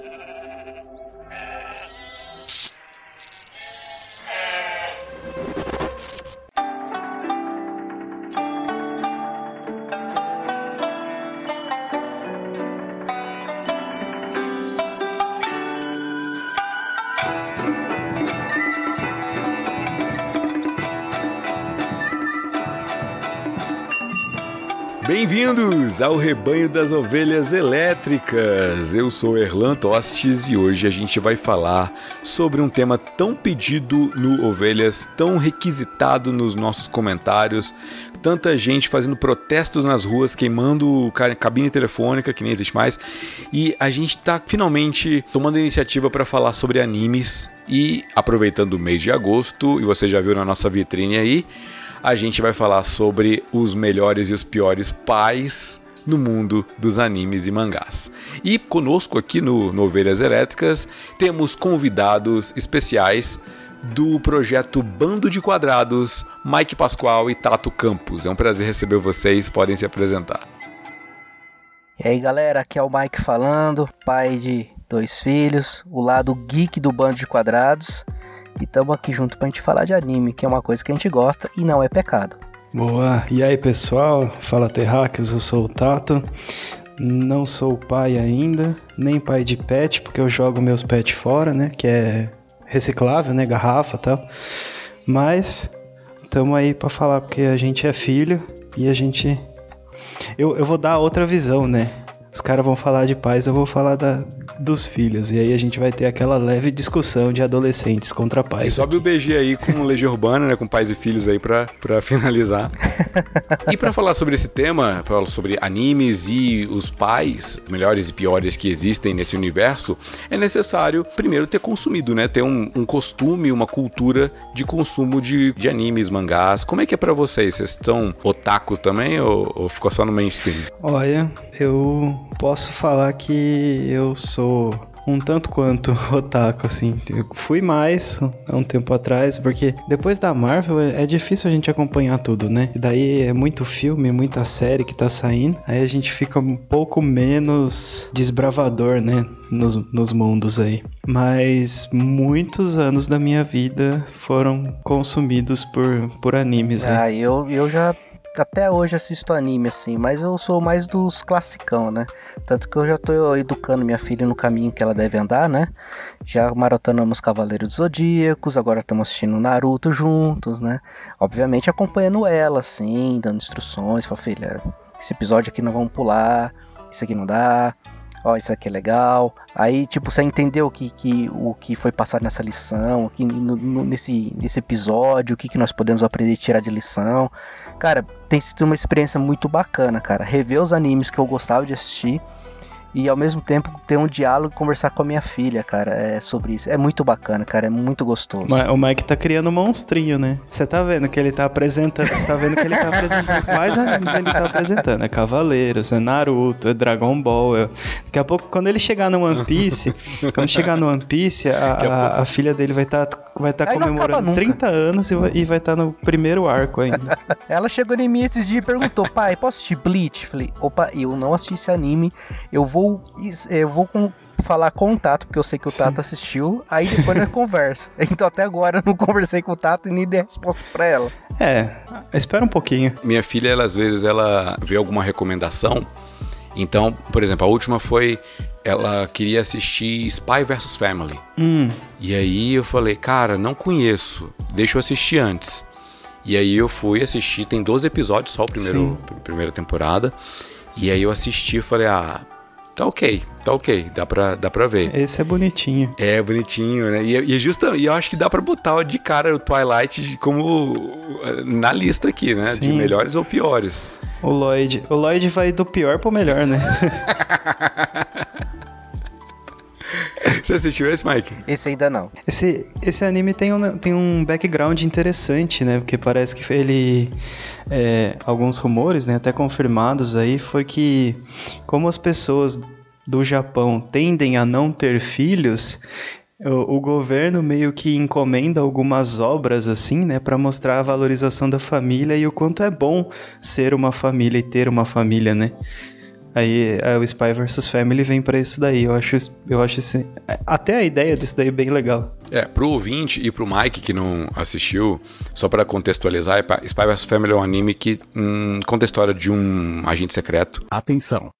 Thank you. Bem-vindos ao Rebanho das Ovelhas Elétricas. Eu sou Erlan Tostes e hoje a gente vai falar sobre um tema tão pedido no Ovelhas, tão requisitado nos nossos comentários, tanta gente fazendo protestos nas ruas, queimando cabine telefônica, que nem existe mais, e a gente está finalmente tomando iniciativa para falar sobre animes. E aproveitando o mês de agosto, e você já viu na nossa vitrine aí, a gente vai falar sobre os melhores e os piores pais no mundo dos animes e mangás. E conosco aqui no, no Ovelhas Elétricas temos convidados especiais do projeto Bando de Quadrados, Mike Pascoal e Tato Campos. É um prazer receber vocês, podem se apresentar. E aí galera, aqui é o Mike falando, pai de dois filhos, o lado geek do Bando de Quadrados. E estamos aqui junto pra gente falar de anime, que é uma coisa que a gente gosta e não é pecado. Boa, e aí pessoal, fala Terráqueos, eu sou o Tato. Não sou pai ainda, nem pai de pet, porque eu jogo meus pets fora, né? Que é reciclável, né? Garrafa e tal. Mas estamos aí para falar porque a gente é filho e a gente. Eu, eu vou dar outra visão, né? Os caras vão falar de pais, eu vou falar da, dos filhos. E aí a gente vai ter aquela leve discussão de adolescentes contra pais. E sobe aqui. o BG aí com Legião Urbana, né? Com pais e filhos aí pra, pra finalizar. e para falar sobre esse tema, sobre animes e os pais, melhores e piores que existem nesse universo, é necessário primeiro ter consumido, né? Ter um, um costume, uma cultura de consumo de, de animes, mangás. Como é que é para vocês? Vocês estão otakus também ou, ou ficou só no mainstream? Olha, eu posso falar que eu sou um tanto quanto otaku, assim. Eu fui mais há um tempo atrás, porque depois da Marvel é difícil a gente acompanhar tudo, né? E daí é muito filme, muita série que tá saindo, aí a gente fica um pouco menos desbravador, né? Nos, nos mundos aí. Mas muitos anos da minha vida foram consumidos por, por animes. Né? Ah, eu, eu já até hoje assisto anime, assim, mas eu sou mais dos classicão, né? Tanto que eu já tô educando minha filha no caminho que ela deve andar, né? Já maratonamos Cavaleiros dos Zodíacos, agora estamos assistindo Naruto juntos, né? Obviamente acompanhando ela, assim, dando instruções, fala, filha, esse episódio aqui não vamos pular, isso aqui não dá, ó, isso aqui é legal. Aí, tipo, você entendeu o que, que, o que foi passado nessa lição, aqui no, no, nesse, nesse episódio, o que, que nós podemos aprender e tirar de lição. Cara, tem sido uma experiência muito bacana, cara. Rever os animes que eu gostava de assistir e ao mesmo tempo ter um diálogo e conversar com a minha filha, cara, é sobre isso. É muito bacana, cara, é muito gostoso. O Mike tá criando um monstrinho, né? Você tá vendo que ele tá apresentando, você tá vendo que ele tá apresentando quais animes ele tá apresentando. É Cavaleiros, é Naruto, é Dragon Ball. É... Daqui a pouco, quando ele chegar no One Piece, quando chegar no One Piece, a, a, a filha dele vai estar tá, vai tá comemorando 30 anos e vai estar tá no primeiro arco ainda. Ela chegou em mim esses dias e perguntou, pai, posso assistir Bleach? Falei, opa, eu não assisti esse anime, eu vou vou, eu vou com, falar com o Tato, porque eu sei que o Sim. Tato assistiu, aí depois nós conversa. Então até agora eu não conversei com o Tato e nem dei resposta pra ela. É, espera um pouquinho. Minha filha, ela, às vezes, ela vê alguma recomendação. Então, por exemplo, a última foi ela queria assistir Spy vs Family. Hum. E aí eu falei, cara, não conheço, deixa eu assistir antes. E aí eu fui assistir, tem 12 episódios só, a primeiro, primeira temporada. E aí eu assisti e falei, ah, tá ok, tá ok, dá pra, dá pra ver. Esse é bonitinho. É, bonitinho, né? E, e, é justa, e eu acho que dá pra botar de cara o Twilight como na lista aqui, né? Sim. De melhores ou piores. O Lloyd. O Lloyd vai do pior pro melhor, né? Você assistiu esse, Mike? Esse ainda não. Esse, esse anime tem um, tem um background interessante, né? Porque parece que ele. É, alguns rumores, né, até confirmados aí, foi que como as pessoas do Japão tendem a não ter filhos, o, o, governo meio que encomenda algumas obras assim, né, para mostrar a valorização da família e o quanto é bom ser uma família e ter uma família, né? Aí o Spy vs Family vem para isso daí. Eu acho, eu acho assim, até a ideia disso daí bem legal. É, pro ouvinte e pro Mike que não assistiu, só para contextualizar, Spy vs Family é um anime que hum, conta a história de um agente secreto. Atenção!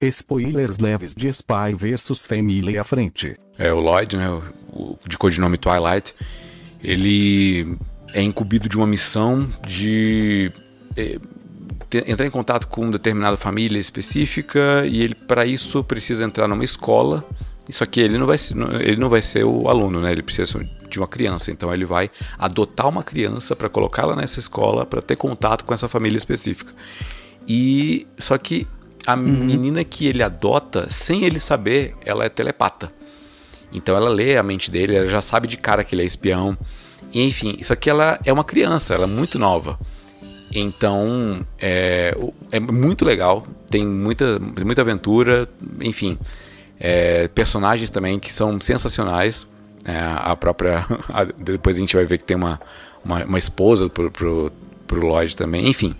Spoilers leves de Spy vs Family à frente. É, o Lloyd, né, o, de codinome Twilight, ele é incumbido de uma missão de é, entrar em contato com uma determinada família específica e ele para isso precisa entrar numa escola. Isso aqui ele não vai ele não vai ser o aluno, né? Ele precisa de uma criança, então ele vai adotar uma criança para colocá-la nessa escola para ter contato com essa família específica. E só que a uhum. menina que ele adota, sem ele saber, ela é telepata. Então ela lê a mente dele, ela já sabe de cara que ele é espião. E, enfim, isso aqui ela é uma criança, ela é muito nova. Então é, é muito legal, tem muita, muita aventura, enfim. É, personagens também que são sensacionais. É, a própria. A, depois a gente vai ver que tem uma, uma, uma esposa pro, pro, pro Lloyd também, enfim.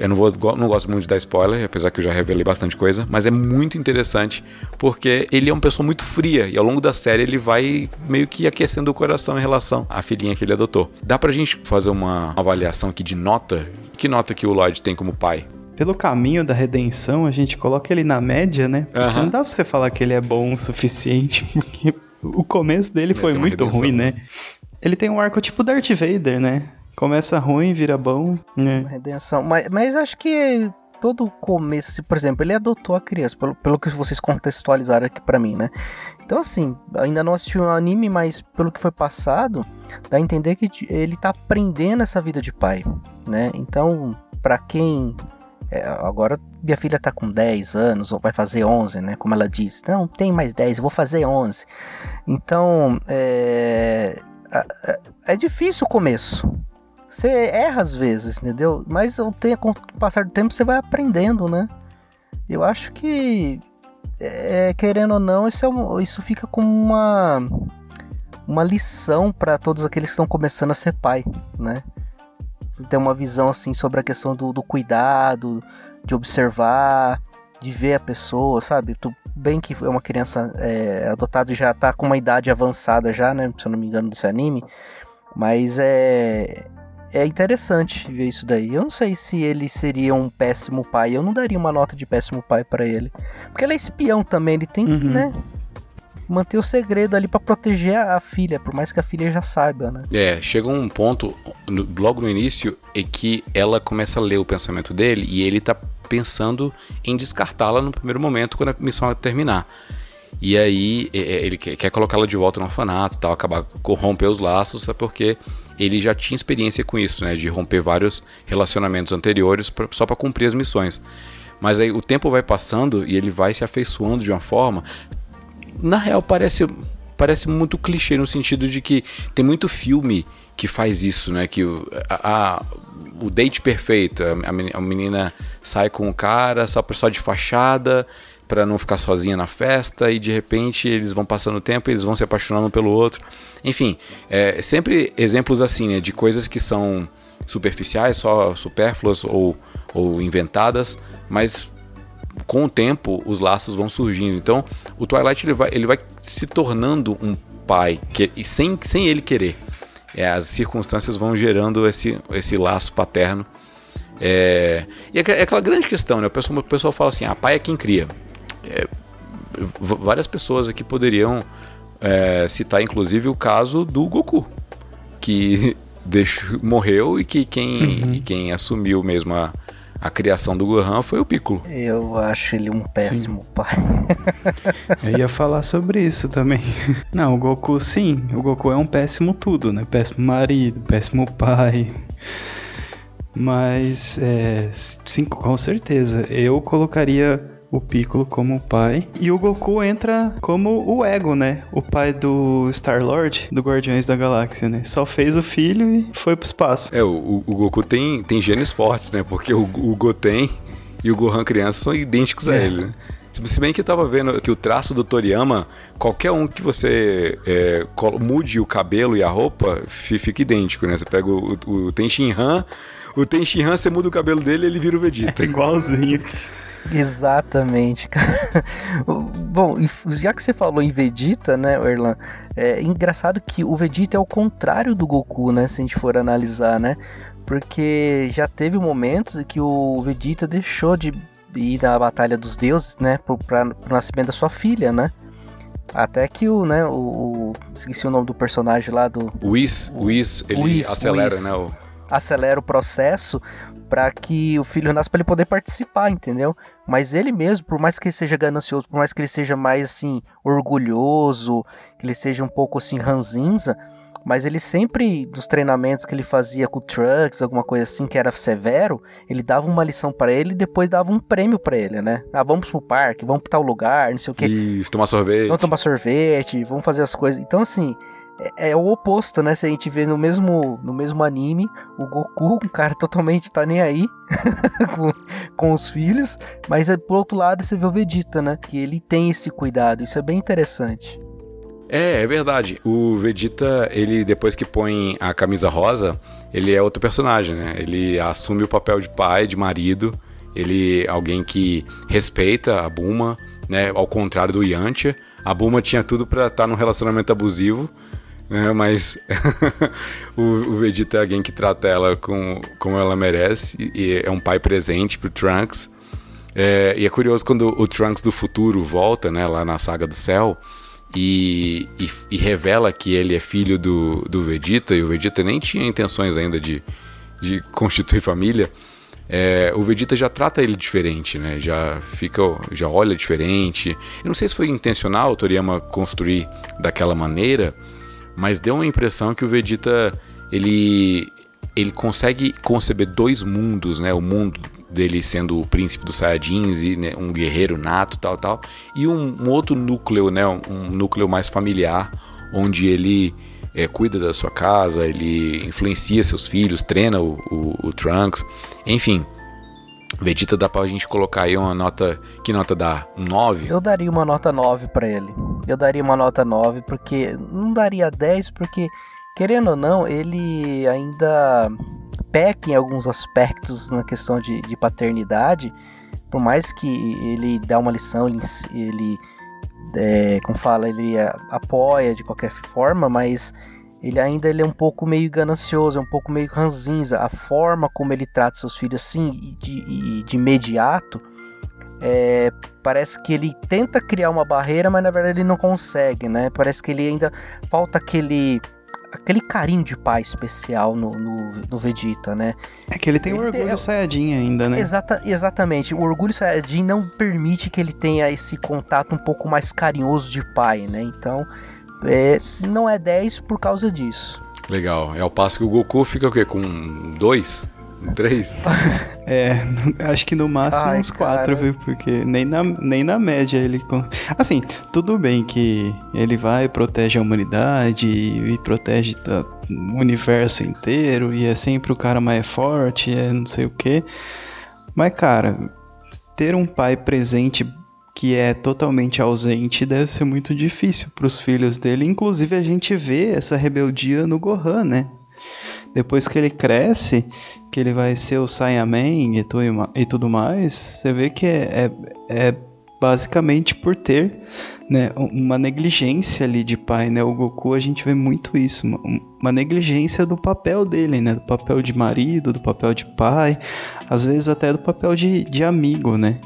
Eu não, vou, não gosto muito de dar spoiler, apesar que eu já revelei bastante coisa, mas é muito interessante porque ele é uma pessoa muito fria e ao longo da série ele vai meio que aquecendo o coração em relação à filhinha que ele adotou. Dá pra gente fazer uma avaliação aqui de nota? Que nota que o Lloyd tem como pai? pelo caminho da redenção, a gente coloca ele na média, né? Porque uhum. não dá pra você falar que ele é bom o suficiente, porque o começo dele foi muito redenção, ruim, né? Ele tem um arco tipo Darth Vader, né? Começa ruim, vira bom. Né? Redenção. Mas, mas acho que todo começo, por exemplo, ele adotou a criança, pelo, pelo que vocês contextualizaram aqui para mim, né? Então, assim, ainda não assisti o um anime, mas pelo que foi passado, dá a entender que ele tá aprendendo essa vida de pai, né? Então, para quem. É, agora minha filha tá com 10 anos, ou vai fazer 11, né? Como ela diz. Não, tem mais 10, eu vou fazer 11. Então, é, é difícil o começo, você erra às vezes, entendeu? Mas com o passar do tempo você vai aprendendo, né? Eu acho que, é, querendo ou não, isso, é, isso fica como uma, uma lição para todos aqueles que estão começando a ser pai, né? Ter uma visão assim sobre a questão do, do cuidado, de observar, de ver a pessoa, sabe? Tu, bem que é uma criança é, adotada e já tá com uma idade avançada já, né? Se eu não me engano desse anime. Mas é, é interessante ver isso daí. Eu não sei se ele seria um péssimo pai. Eu não daria uma nota de péssimo pai para ele. Porque ele é espião também, ele tem que, uhum. né? Manter o segredo ali para proteger a filha, por mais que a filha já saiba, né? É, chega um ponto, logo no início, em que ela começa a ler o pensamento dele e ele tá pensando em descartá-la no primeiro momento, quando a missão terminar. E aí ele quer colocá-la de volta no orfanato tal, acabar corromper os laços, é porque ele já tinha experiência com isso, né, de romper vários relacionamentos anteriores pra, só para cumprir as missões. Mas aí o tempo vai passando e ele vai se afeiçoando de uma forma. Na real, parece, parece muito clichê no sentido de que tem muito filme que faz isso, né? Que a, a, o date perfeito, a, a menina sai com o cara só, só de fachada para não ficar sozinha na festa e de repente eles vão passando o tempo e eles vão se apaixonando pelo outro. Enfim, é sempre exemplos assim, né, de coisas que são superficiais, só supérfluas ou, ou inventadas, mas com o tempo os laços vão surgindo. Então, o Twilight ele vai, ele vai se tornando um pai que, e sem, sem ele querer. É, as circunstâncias vão gerando esse, esse laço paterno. É, e é, é aquela grande questão, né? O pessoal, o pessoal fala assim: ah, pai é quem cria é, várias pessoas aqui poderiam é, citar, inclusive, o caso do Goku, que deixou, morreu e que quem, uhum. e quem assumiu mesmo a, a criação do Gohan foi o Piccolo. Eu acho ele um péssimo sim. pai. Eu ia falar sobre isso também. Não, o Goku sim, o Goku é um péssimo tudo, né? Péssimo marido, péssimo pai. Mas, é, sim, com certeza. Eu colocaria o Piccolo como pai. E o Goku entra como o Ego, né? O pai do Star-Lord, do Guardiões da Galáxia, né? Só fez o filho e foi pro espaço. É, o, o Goku tem, tem genes fortes, né? Porque o, o Goten e o Gohan criança são idênticos é. a ele, né? Se bem que eu tava vendo que o traço do Toriyama, qualquer um que você é, mude o cabelo e a roupa, fica idêntico, né? Você pega o, o, o Tenshin Han, o Tenshinhan, você muda o cabelo dele ele vira o Vegeta. É igualzinho. Exatamente, cara. Bom, já que você falou em Vegeta, né, Erlan? É engraçado que o Vegeta é o contrário do Goku, né? Se a gente for analisar, né? Porque já teve momentos que o Vegeta deixou de ir na Batalha dos Deuses, né? Pro, pra, pro nascimento da sua filha, né? Até que o, né, o, o esqueci o nome do personagem lá do o Whis, o Whis, ele Whis, acelera, Whis, né, o... acelera o processo para que o filho nasça para ele poder participar, entendeu? Mas ele mesmo, por mais que ele seja ganancioso, por mais que ele seja mais assim orgulhoso, que ele seja um pouco assim ranzinza, mas ele sempre, nos treinamentos que ele fazia com o Trunks, alguma coisa assim que era severo, ele dava uma lição para ele e depois dava um prêmio para ele, né? Ah, vamos pro parque, vamos pra tal lugar, não sei o que. Isso, tomar sorvete. Vamos tomar sorvete, vamos fazer as coisas. Então, assim, é, é, o oposto, né? Se a gente vê no mesmo, no mesmo anime, o Goku, um cara totalmente tá nem aí com, com os filhos, mas é, por outro lado você vê o Vegeta, né? Que ele tem esse cuidado, isso é bem interessante. É, é verdade. O Vegeta, ele depois que põe a camisa rosa, ele é outro personagem, né? Ele assume o papel de pai, de marido, ele é alguém que respeita a Buma, né? Ao contrário do Yantia. A Buma tinha tudo para estar tá num relacionamento abusivo, né? Mas o, o, Vegeta é alguém que trata ela com, como ela merece e é um pai presente pro Trunks. É, e é curioso quando o Trunks do futuro volta, né? Lá na saga do céu e, e, e, revela que ele é filho do, do Vegeta, e o Vegeta nem tinha intenções ainda de, de constituir família, é, o Vegeta já trata ele diferente, né? Já fica, já olha diferente. Eu não sei se foi intencional o Toriyama construir daquela maneira, mas deu uma impressão que o Vegeta ele ele consegue conceber dois mundos, né? O mundo dele sendo o príncipe dos Saiyajins e né, um guerreiro nato, tal, tal, e um, um outro núcleo, né? Um, núcleo mais familiar, onde ele é, cuida da sua casa, ele influencia seus filhos, treina o, o, o Trunks, enfim. Vegeta dá pra gente colocar aí uma nota. Que nota dá? Um 9? Eu daria uma nota 9 para ele. Eu daria uma nota 9 porque. Não daria 10 porque querendo ou não, ele ainda peca em alguns aspectos na questão de, de paternidade, por mais que ele dá uma lição, ele, ele é, como fala, ele apoia de qualquer forma, mas ele ainda ele é um pouco meio ganancioso, é um pouco meio ranzinza. A forma como ele trata seus filhos assim, de, de imediato, é, parece que ele tenta criar uma barreira, mas na verdade ele não consegue, né? Parece que ele ainda falta aquele aquele carinho de pai especial no, no, no Vegeta, né? É que ele tem ele o orgulho tem, Saiyajin ainda, né? Exata, exatamente. O orgulho Saiyajin não permite que ele tenha esse contato um pouco mais carinhoso de pai, né? Então, é, não é 10 por causa disso. Legal. É o passo que o Goku fica o quê? Com 2? Três? é, acho que no máximo Ai, uns quatro, viu? Porque nem na, nem na média ele. Assim, tudo bem que ele vai, protege a humanidade e, protege o universo inteiro e é sempre o cara mais forte, é não sei o que. Mas, cara, ter um pai presente que é totalmente ausente deve ser muito difícil para os filhos dele. Inclusive, a gente vê essa rebeldia no Gohan, né? Depois que ele cresce, que ele vai ser o Saiyaman e, tu, e tudo mais, você vê que é, é, é basicamente por ter né, uma negligência ali de pai, né? O Goku a gente vê muito isso, uma, uma, negligência do papel dele, né? Do papel de marido, do papel de pai, às vezes até do papel de, de amigo, né?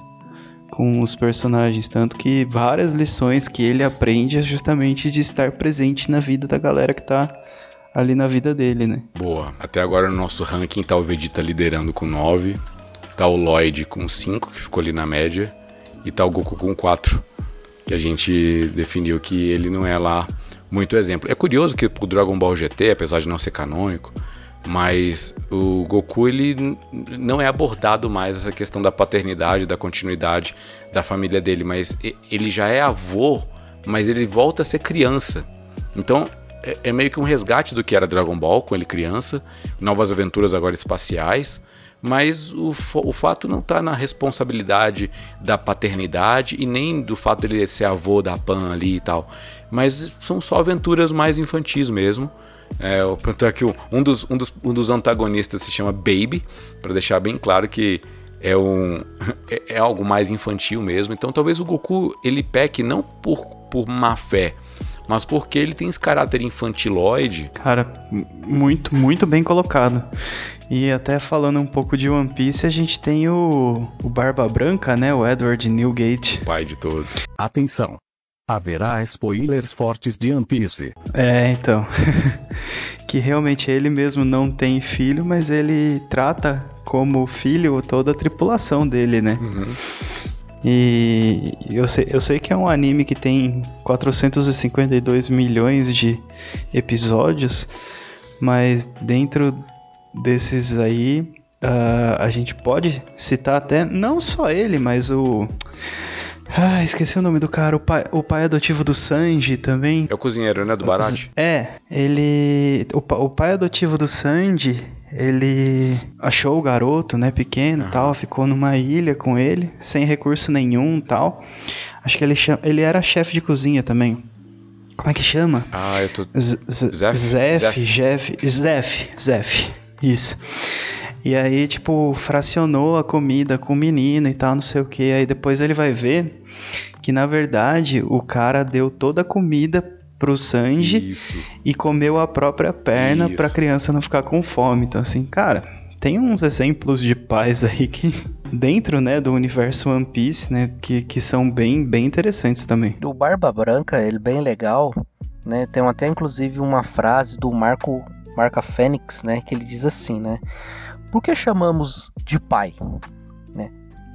Com os personagens, tanto que várias lições que ele aprende é justamente de estar presente na vida da galera que tá ali na vida dele, né? Boa. Até agora no nosso ranking tá o Vegeta liderando com 9, tá o Lloyd com 5, que ficou ali na média, e tá o Goku com 4, que a gente definiu que ele não é lá muito exemplo. É curioso que pro Dragon Ball GT, apesar de não ser canônico, mas o Goku ele não é abordado mais essa questão da paternidade, da continuidade da família dele, mas ele já é avô, mas ele volta a ser criança. Então é, é meio que um resgate do que era Dragon Ball com ele criança, novas aventuras agora espaciais, mas o, o fato não está na responsabilidade da paternidade e nem do fato dele ser avô da Pan ali e tal. Mas são só aventuras mais infantis mesmo. É, tanto é que um dos, um, dos, um dos antagonistas se chama Baby, para deixar bem claro que é, um, é, é, algo mais infantil mesmo. Então talvez o Goku ele peque não por, por má fé, mas porque ele tem esse caráter infantiloide. Cara, muito, muito bem colocado. E até falando um pouco de One Piece, a gente tem o, o Barba Branca, né? O Edward Newgate. pai de todos. Atenção! Haverá spoilers fortes de One Piece. É, então. que realmente ele mesmo não tem filho, mas ele trata como filho toda a tripulação dele, né? Uhum. E eu sei, eu sei que é um anime que tem 452 milhões de episódios, mas dentro desses aí, uh, a gente pode citar até não só ele, mas o. Ah, esqueci o nome do cara, o pai, o pai adotivo do Sanji também. É o cozinheiro, né, do Barate? É, ele... O, o pai adotivo do Sanji, ele achou o garoto, né, pequeno, uhum. tal, ficou numa ilha com ele, sem recurso nenhum, tal. Acho que ele chama, ele era chefe de cozinha também. Como é que chama? Ah, eu tô Zef, Zef, Jeff, Zef, Zef. Isso. E aí, tipo, fracionou a comida com o menino e tal, não sei o que. Aí depois ele vai ver que, na verdade, o cara deu toda a comida pro Sanji Isso. e comeu a própria perna Isso. pra criança não ficar com fome. Então, assim, cara, tem uns exemplos de pais aí que dentro, né, do universo One Piece, né, que, que são bem, bem interessantes também. O Barba Branca, ele é bem legal, né, tem até inclusive uma frase do Marco Marca Fênix, né, que ele diz assim, né? Por que chamamos de pai?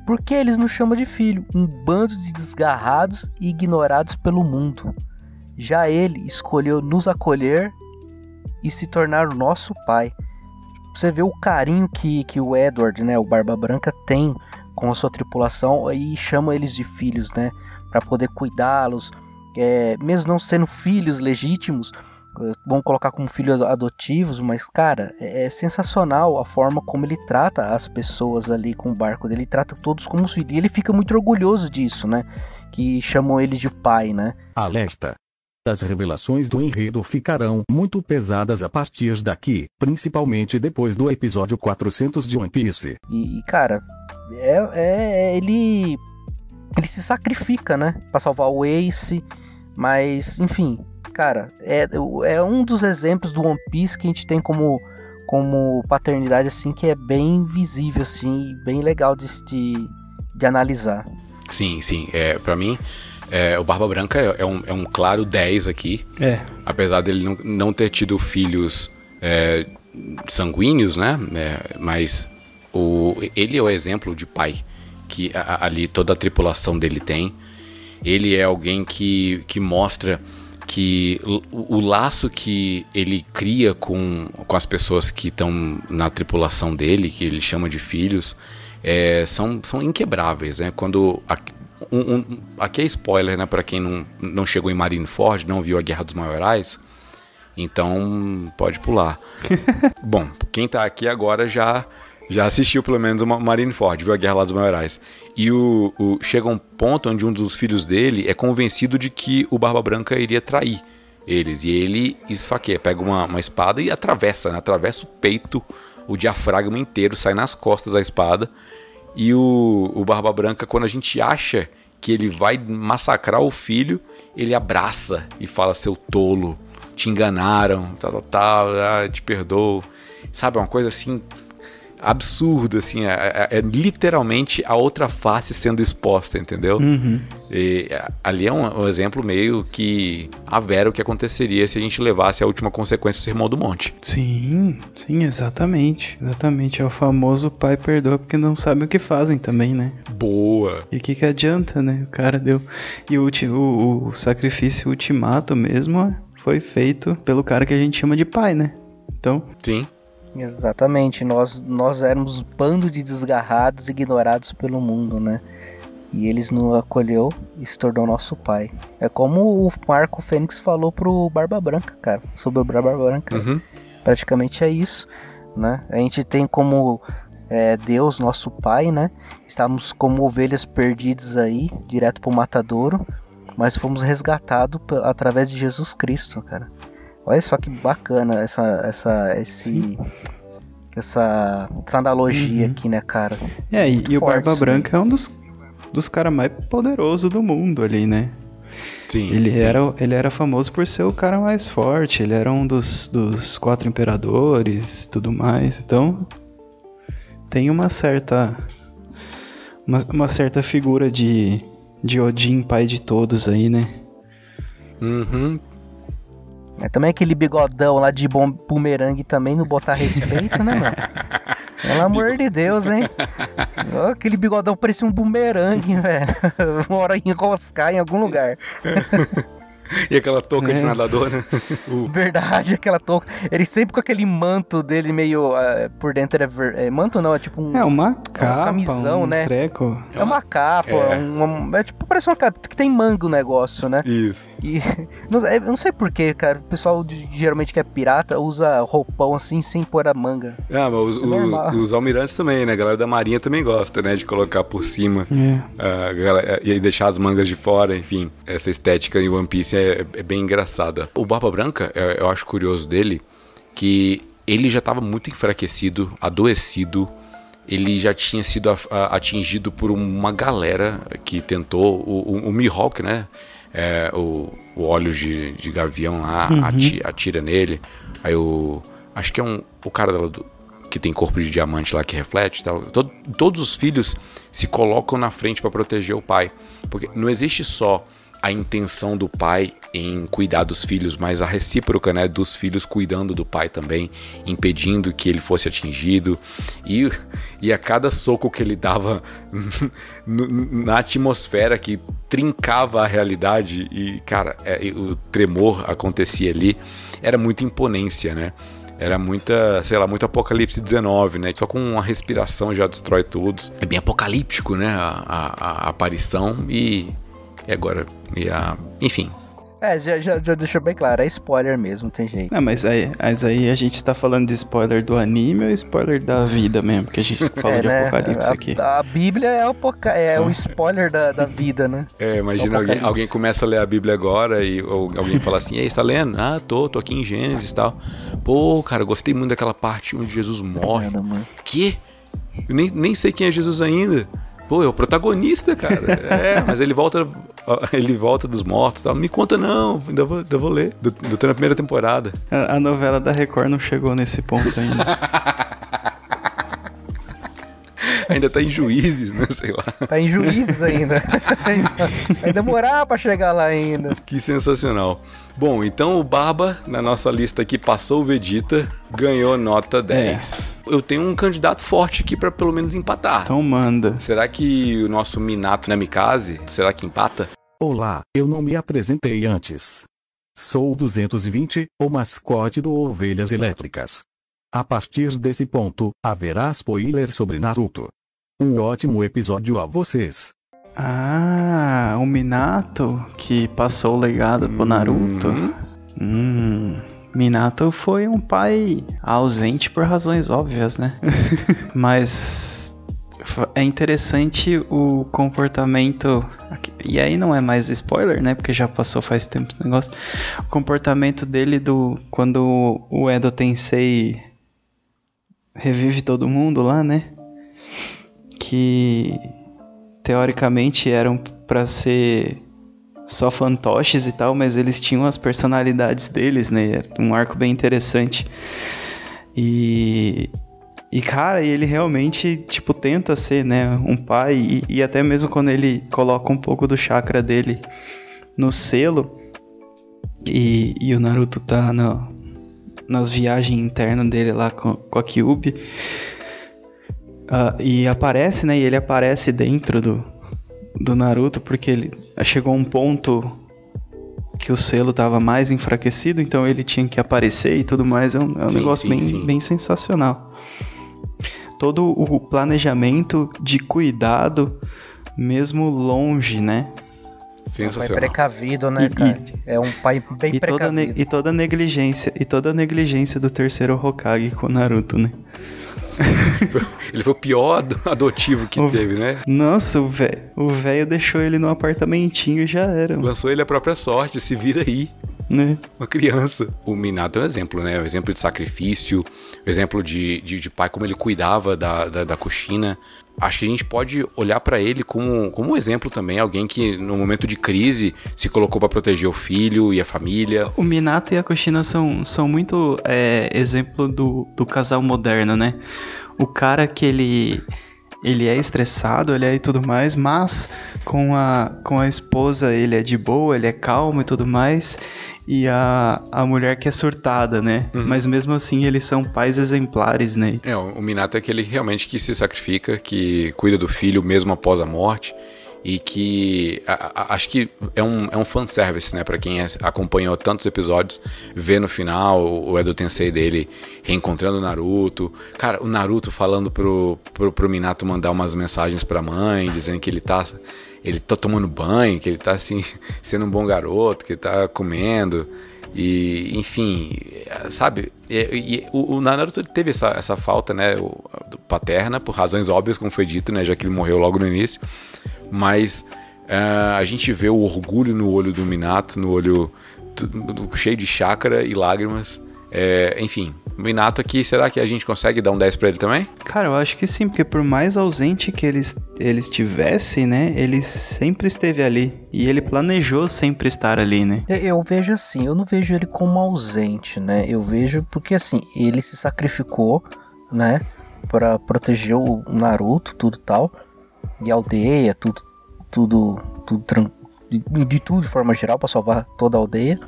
Por que eles nos chamam de filho? Um bando de desgarrados e ignorados pelo mundo. Já ele escolheu nos acolher e se tornar o nosso pai. Você vê o carinho que, que o Edward, né, o Barba Branca, tem com a sua tripulação e chama eles de filhos, né, para poder cuidá-los, é, mesmo não sendo filhos legítimos, vamos colocar como filhos adotivos, mas cara, é, é, sensacional a forma como ele trata as pessoas ali com o barco dele, ele trata todos como filhos, e ele fica muito orgulhoso disso, né? Que chamam ele de pai, né? Alerta. As revelações do enredo ficarão muito pesadas a partir daqui, principalmente depois do episódio 400 de One Piece. E, cara, é, é, ele ele se sacrifica, né, para salvar o Ace, mas enfim, cara, é, é um dos exemplos do One Piece que a gente tem como, como paternidade, assim, que é bem visível, assim, bem legal de, de, de analisar. Sim, sim. É, para mim, é, o Barba Branca é, é, um, é um claro 10 aqui. É. Apesar dele não, não ter tido filhos é, sanguíneos, né? É, mas o, ele é o exemplo de pai que a, ali toda a tripulação dele tem. Ele é alguém que, que mostra que o, o, laço que ele cria com, com as pessoas que estão na tripulação dele, que ele chama de filhos, é, são, são inquebráveis. Né? Quando. Um, um, aqui é spoiler, né? Para quem não, não chegou em Marineford, não viu a Guerra dos Maiorais. Então pode pular. Bom, quem está aqui agora já já assistiu pelo menos uma Marineford, viu a Guerra lá dos Maiorais. E o, o, chega um ponto onde um dos filhos dele é convencido de que o Barba Branca iria trair eles. E ele esfaqueia, pega uma, uma espada e atravessa, né? atravessa o peito, o diafragma inteiro, sai nas costas a espada. E o, o Barba Branca, quando a gente acha que ele vai massacrar o filho, ele abraça e fala: Seu tolo, te enganaram, tal, tal, tal, ah, te perdoo. Sabe, uma coisa assim absurdo, assim, é, é, literalmente a outra face sendo exposta, entendeu? Uhum. E, ali é um, um, exemplo meio que a vera o que aconteceria se a gente levasse a última consequência do Sermão do Monte. Sim, sim, exatamente. Exatamente. É o famoso pai perdoa porque não sabe o que fazem também, né? Boa! E o que, que adianta, né? O cara deu. E o, o, o sacrifício ultimato mesmo foi feito pelo cara que a gente chama de pai, né? Então. Sim. Exatamente, nós, nós éramos bando de desgarrados, ignorados pelo mundo, né? E eles nos acolheu e se tornou nosso pai. É como o Marco Fênix falou pro Barba Branca, cara, sobre o Barba Branca. Uhum. Praticamente é isso, né? A gente tem como é, Deus, nosso Pai, né? Estávamos como ovelhas perdidas aí, direto pro matadouro, mas fomos resgatados através de Jesus Cristo, cara. Olha só que bacana essa, essa, esse, essa, essa analogia uhum. aqui, né, cara? É, e, e o Barba Branca é um dos, dos caras mais poderosos do mundo ali, né? Sim, ele, sim. Era, ele era famoso por ser o cara mais forte, ele era um dos, dos quatro imperadores tudo mais. Então, tem uma certa. Uma, uma certa figura de, de Odin, pai de todos aí, né? Uhum. É também aquele bigodão lá de bom bumerangue também, não botar respeito, né, mano? Pelo amor de Deus, hein? Oh, aquele bigodão parecia um bumerangue, velho. Uma hora enroscar em algum lugar. e aquela touca é. de nadador, né? Uh. Verdade, aquela touca. Ele sempre com aquele manto dele meio uh, por dentro é, ver... é, manto não, é tipo um É uma capa, uma camisão, um né? Treco. É uma capa, é. Uma, é tipo parece uma capa que tem mango o negócio, né? Isso. E não, eu não sei porquê, cara. O pessoal geralmente que é pirata usa roupão assim sem pôr a manga. Ah, mas os, é os, os almirantes também, né? A galera da marinha também gosta, né? De colocar por cima é. uh, galera, e deixar as mangas de fora, enfim. Essa estética em One Piece é, é bem engraçada. O Barba Branca, é, eu acho curioso dele que ele já estava muito enfraquecido, adoecido. Ele já tinha sido atingido por uma galera que tentou. O, o, o Mihawk, né? É, o, o óleo de, de gavião lá uhum. atira, atira, nele. Aí o. Acho que é um. O cara do, que tem corpo de diamante lá que reflete e tal. Todo, todos os filhos se colocam na frente para proteger o pai. Porque não existe só a intenção do pai em cuidar dos filhos, mas a recíproca, né, dos filhos cuidando do pai também, impedindo que ele fosse atingido. E, e a cada soco que ele dava na atmosfera que trincava a realidade e, cara, é, o tremor acontecia ali, era muita imponência, né? Era muita, sei lá, muito Apocalipse 19, né? Só com uma respiração já destrói todos. É bem apocalíptico, né? A, a, a aparição e e agora, e a, enfim. É, já, já, já deixou bem claro, é spoiler mesmo, não tem jeito. Não, mas aí, mas aí a gente tá falando de spoiler do anime ou spoiler da vida mesmo? Porque a gente fala é, de né? apocalipse a, aqui. A Bíblia é, apoca é o spoiler da, da vida, né? É, imagina alguém, alguém começa a ler a Bíblia agora e ou alguém fala assim, ei, você tá lendo? Ah, tô, tô aqui em Gênesis e tal. Pô, cara, gostei muito daquela parte onde Jesus morre. Mano. Que? Eu nem, nem sei quem é Jesus ainda. Pô, é o protagonista, cara. É, mas ele volta, ele volta dos mortos tal. Me conta não, ainda vou, ainda vou ler. Do, do na primeira temporada. A, a, novela da Record não chegou nesse ponto ainda. ainda tá em juízes, né? Sei lá. Tá em juízes ainda. Vai demorar pra chegar lá ainda. Que sensacional. Bom, então o Barba, na nossa lista aqui, passou o Vegeta, ganhou nota 10. É. Eu tenho um candidato forte aqui para pelo menos empatar. Então manda. Será que o nosso Minato Namikaze, será que empata? Olá, eu não me apresentei antes. Sou o 220, o mascote do Ovelhas Elétricas. A partir desse ponto, haverá spoiler sobre Naruto. Um ótimo episódio a vocês. Ah, o Minato que passou o legado pro Naruto. Uhum. Hum. Minato foi um pai ausente por razões óbvias, né? Mas é interessante o comportamento. E aí não é mais spoiler, né? Porque já passou faz tempo esse negócio. O comportamento dele do. Quando o Edo Tensei revive todo mundo lá, né? Que teoricamente eram para ser só fantoches e tal, mas eles tinham as personalidades deles, né? Um arco bem interessante. E e cara, ele realmente tipo tenta ser, né, um pai e, e até mesmo quando ele coloca um pouco do chakra dele no selo e, e o Naruto tá no, nas viagens internas dele lá com, com a Kyuubi, Uh, e aparece, né? E ele aparece dentro do, do Naruto porque ele chegou a um ponto que o selo estava mais enfraquecido, então ele tinha que aparecer e tudo mais. É um, é um sim, negócio sim, bem, sim. bem sensacional. Todo o planejamento de cuidado, mesmo longe, né? Sensacional. Um pai precavido, né, cara? E, é um pai bem e precavido. Toda e toda a negligência, e toda a negligência do terceiro Hokage com o Naruto, né? ele foi o pior adotivo que o... teve, né? Nossa, o velho o velho deixou ele num apartamentinho e já era. Lançou ele a própria sorte, se vira aí. Né? Uma criança. O Minato é um exemplo, né? O um exemplo de sacrifício, o um exemplo de, de, de, pai, como ele cuidava da, da, da coxina. Acho que a gente pode olhar para ele como, como um exemplo também, alguém que no momento de crise se colocou para proteger o filho e a família. O Minato e a coxina são, são muito é, exemplo do, do casal moderno, né? O cara que ele ele é estressado, ele é e tudo mais, mas com a, com a esposa ele é de boa, ele é calmo e tudo mais, e a, a mulher que é surtada, né? Uhum. Mas mesmo assim eles são pais exemplares, né? É, o Minato é aquele realmente que se sacrifica, que cuida do filho mesmo após a morte e que a, a, acho que é um, é um fanservice, né, para quem acompanhou tantos episódios, ver no final o, o Edo Tensei dele reencontrando o Naruto. Cara, o Naruto falando pro, pro, pro Minato mandar umas mensagens pra mãe, dizendo que ele tá, ele tá tomando banho, que ele tá assim, sendo um bom garoto, que ele tá comendo. E, enfim, sabe? E, e, o, o Naruto teve essa, essa falta, né, o, paterna, por razões óbvias, como foi dito, né, já que ele morreu logo no início mas uh, a gente vê o orgulho no olho do Minato, no olho cheio de chácara e lágrimas. É, enfim, o Minato aqui, será que a gente consegue dar um 10 para ele também? Cara, eu acho que sim, porque por mais ausente que eles, eles estivessem, né, ele sempre esteve ali. E ele planejou sempre estar ali, né? Eu vejo assim, eu não vejo ele como ausente, né? Eu vejo porque assim, ele se sacrificou, né, para proteger o Naruto, tudo tal de aldeia, tudo, tudo, tudo de, de tudo de forma geral para salvar toda a aldeia.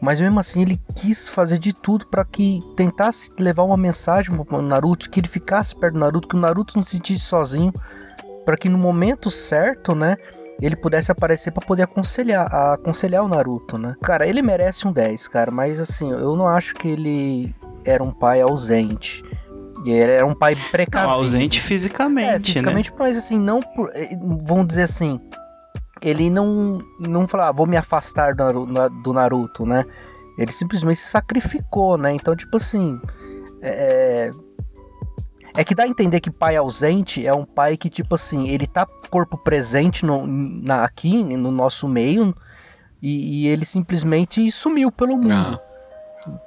Mas mesmo assim ele quis fazer de tudo para que tentasse levar uma mensagem para Naruto, que ele ficasse perto do Naruto, que o Naruto não se sentisse sozinho, para que no momento certo, né, ele pudesse aparecer para poder aconselhar, aconselhar o Naruto, né? Cara, ele merece um 10, cara, mas assim, eu não acho que ele era um pai ausente. E ele era um pai precavido. Não, ausente fisicamente, é, fisicamente, né? mas assim, não por, eh, vamos dizer assim, ele não não falou, ah, vou me afastar do, do Naruto, né? Ele simplesmente se sacrificou, né? Então, tipo assim, é, é que dá a entender que pai ausente é um pai que, tipo assim, ele tá corpo presente no, na, aqui no nosso meio e, e ele simplesmente sumiu pelo mundo. Ah.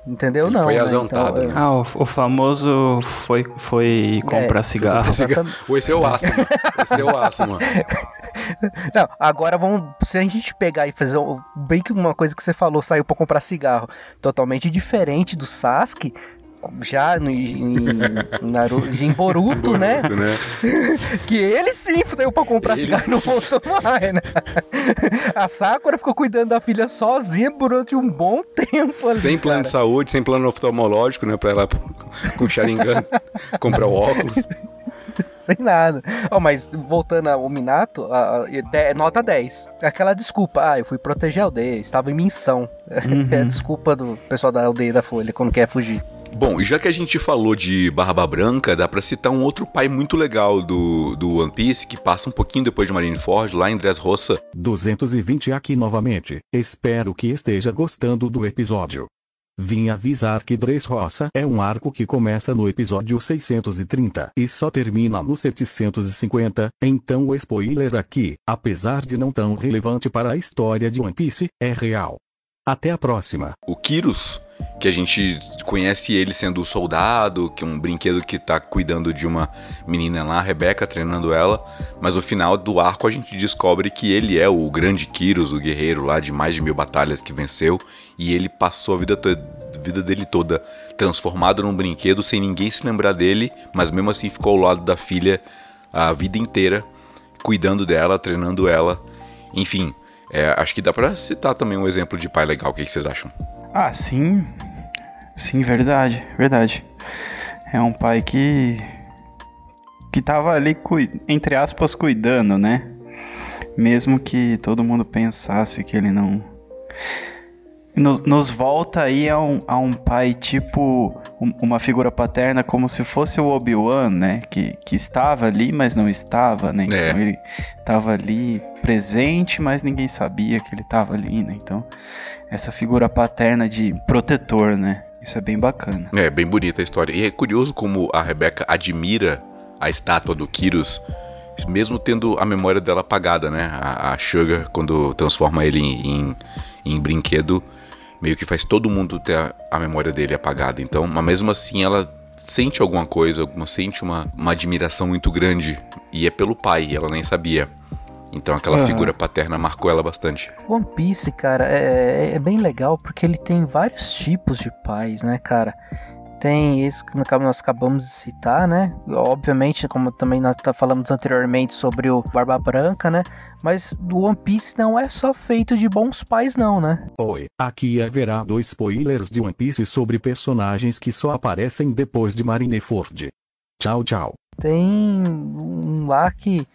Entendeu? Ele não. Foi né? azontado. Então, né? Ah, o, o, famoso foi, foi comprar é, cigarro. Esse é o aço. Esse é o aço, mano. Não, agora vamos. Se a gente pegar e fazer. Bem que uma coisa que você falou, saiu pra comprar cigarro. Totalmente diferente do Sasuke já no, em, Naruto, em Boruto, né? Né? que ele sim saiu pra comprar ele... cigarro não voltou mais, né? A Sakura ficou cuidando da filha sozinha durante um bom tempo ali, Sem plano cara. de saúde, sem plano oftalmológico, né? Pra ela com Sharingan comprar o óculos. Sem nada. Oh, mas voltando ao Minato, a, a, nota 10. Aquela desculpa, ah, eu fui proteger a aldeia, estava em missão. Uhum. É a desculpa do pessoal da aldeia da Folha quando quer fugir. Bom, já que a gente falou de Barba Branca, dá pra citar um outro pai muito legal do, do One Piece, que passa um pouquinho depois de Marineford, lá em Dressrosa. 220 aqui novamente. Espero que esteja gostando do episódio. Vim avisar que Dressrosa é um arco que começa no episódio 630 e só termina no 750, então o spoiler aqui, apesar de não tão relevante para a história de One Piece, é real. Até a próxima. O Kyrus que a gente conhece ele sendo o soldado, que é um brinquedo que tá cuidando de uma menina lá, a Rebeca, treinando ela, mas no final do arco a gente descobre que ele é o grande Kyrus, o guerreiro lá de mais de mil batalhas que venceu, e ele passou a vida, vida dele toda transformado num brinquedo sem ninguém se lembrar dele, mas mesmo assim ficou ao lado da filha a vida inteira, cuidando dela, treinando ela, enfim. É, acho que dá para citar também um exemplo de pai legal. O que, que vocês acham? Ah, sim. Sim, verdade, verdade. É um pai que. que tava ali, entre aspas, cuidando, né? Mesmo que todo mundo pensasse que ele não. Nos, nos volta aí a um, a um pai tipo uma figura paterna como se fosse o Obi-Wan, né? Que, que estava ali, mas não estava, né? Então é. ele estava ali presente, mas ninguém sabia que ele estava ali, né? Então essa figura paterna de protetor, né? Isso é bem bacana. É, bem bonita a história. E é curioso como a Rebecca admira a estátua do Kyrus, mesmo tendo a memória dela apagada, né? A, a Sugar, quando transforma ele em, em, em, brinquedo, meio que faz todo mundo ter a, a, memória dele apagada. Então, mas mesmo assim, ela sente alguma coisa, sente uma, uma admiração muito grande. E é pelo pai, ela nem sabia. Então aquela uhum. figura paterna marcou ela bastante. One Piece, cara, é, é, é bem legal porque ele tem vários tipos de pais, né, cara? Tem esse que nós acabamos de citar, né? Obviamente, como também nós tá falamos anteriormente sobre o Barba Branca, né? Mas o One Piece não é só feito de bons pais, não, né? Oi, aqui haverá dois spoilers de One Piece sobre personagens que só aparecem depois de Marineford. Tchau, tchau. Tem um lá que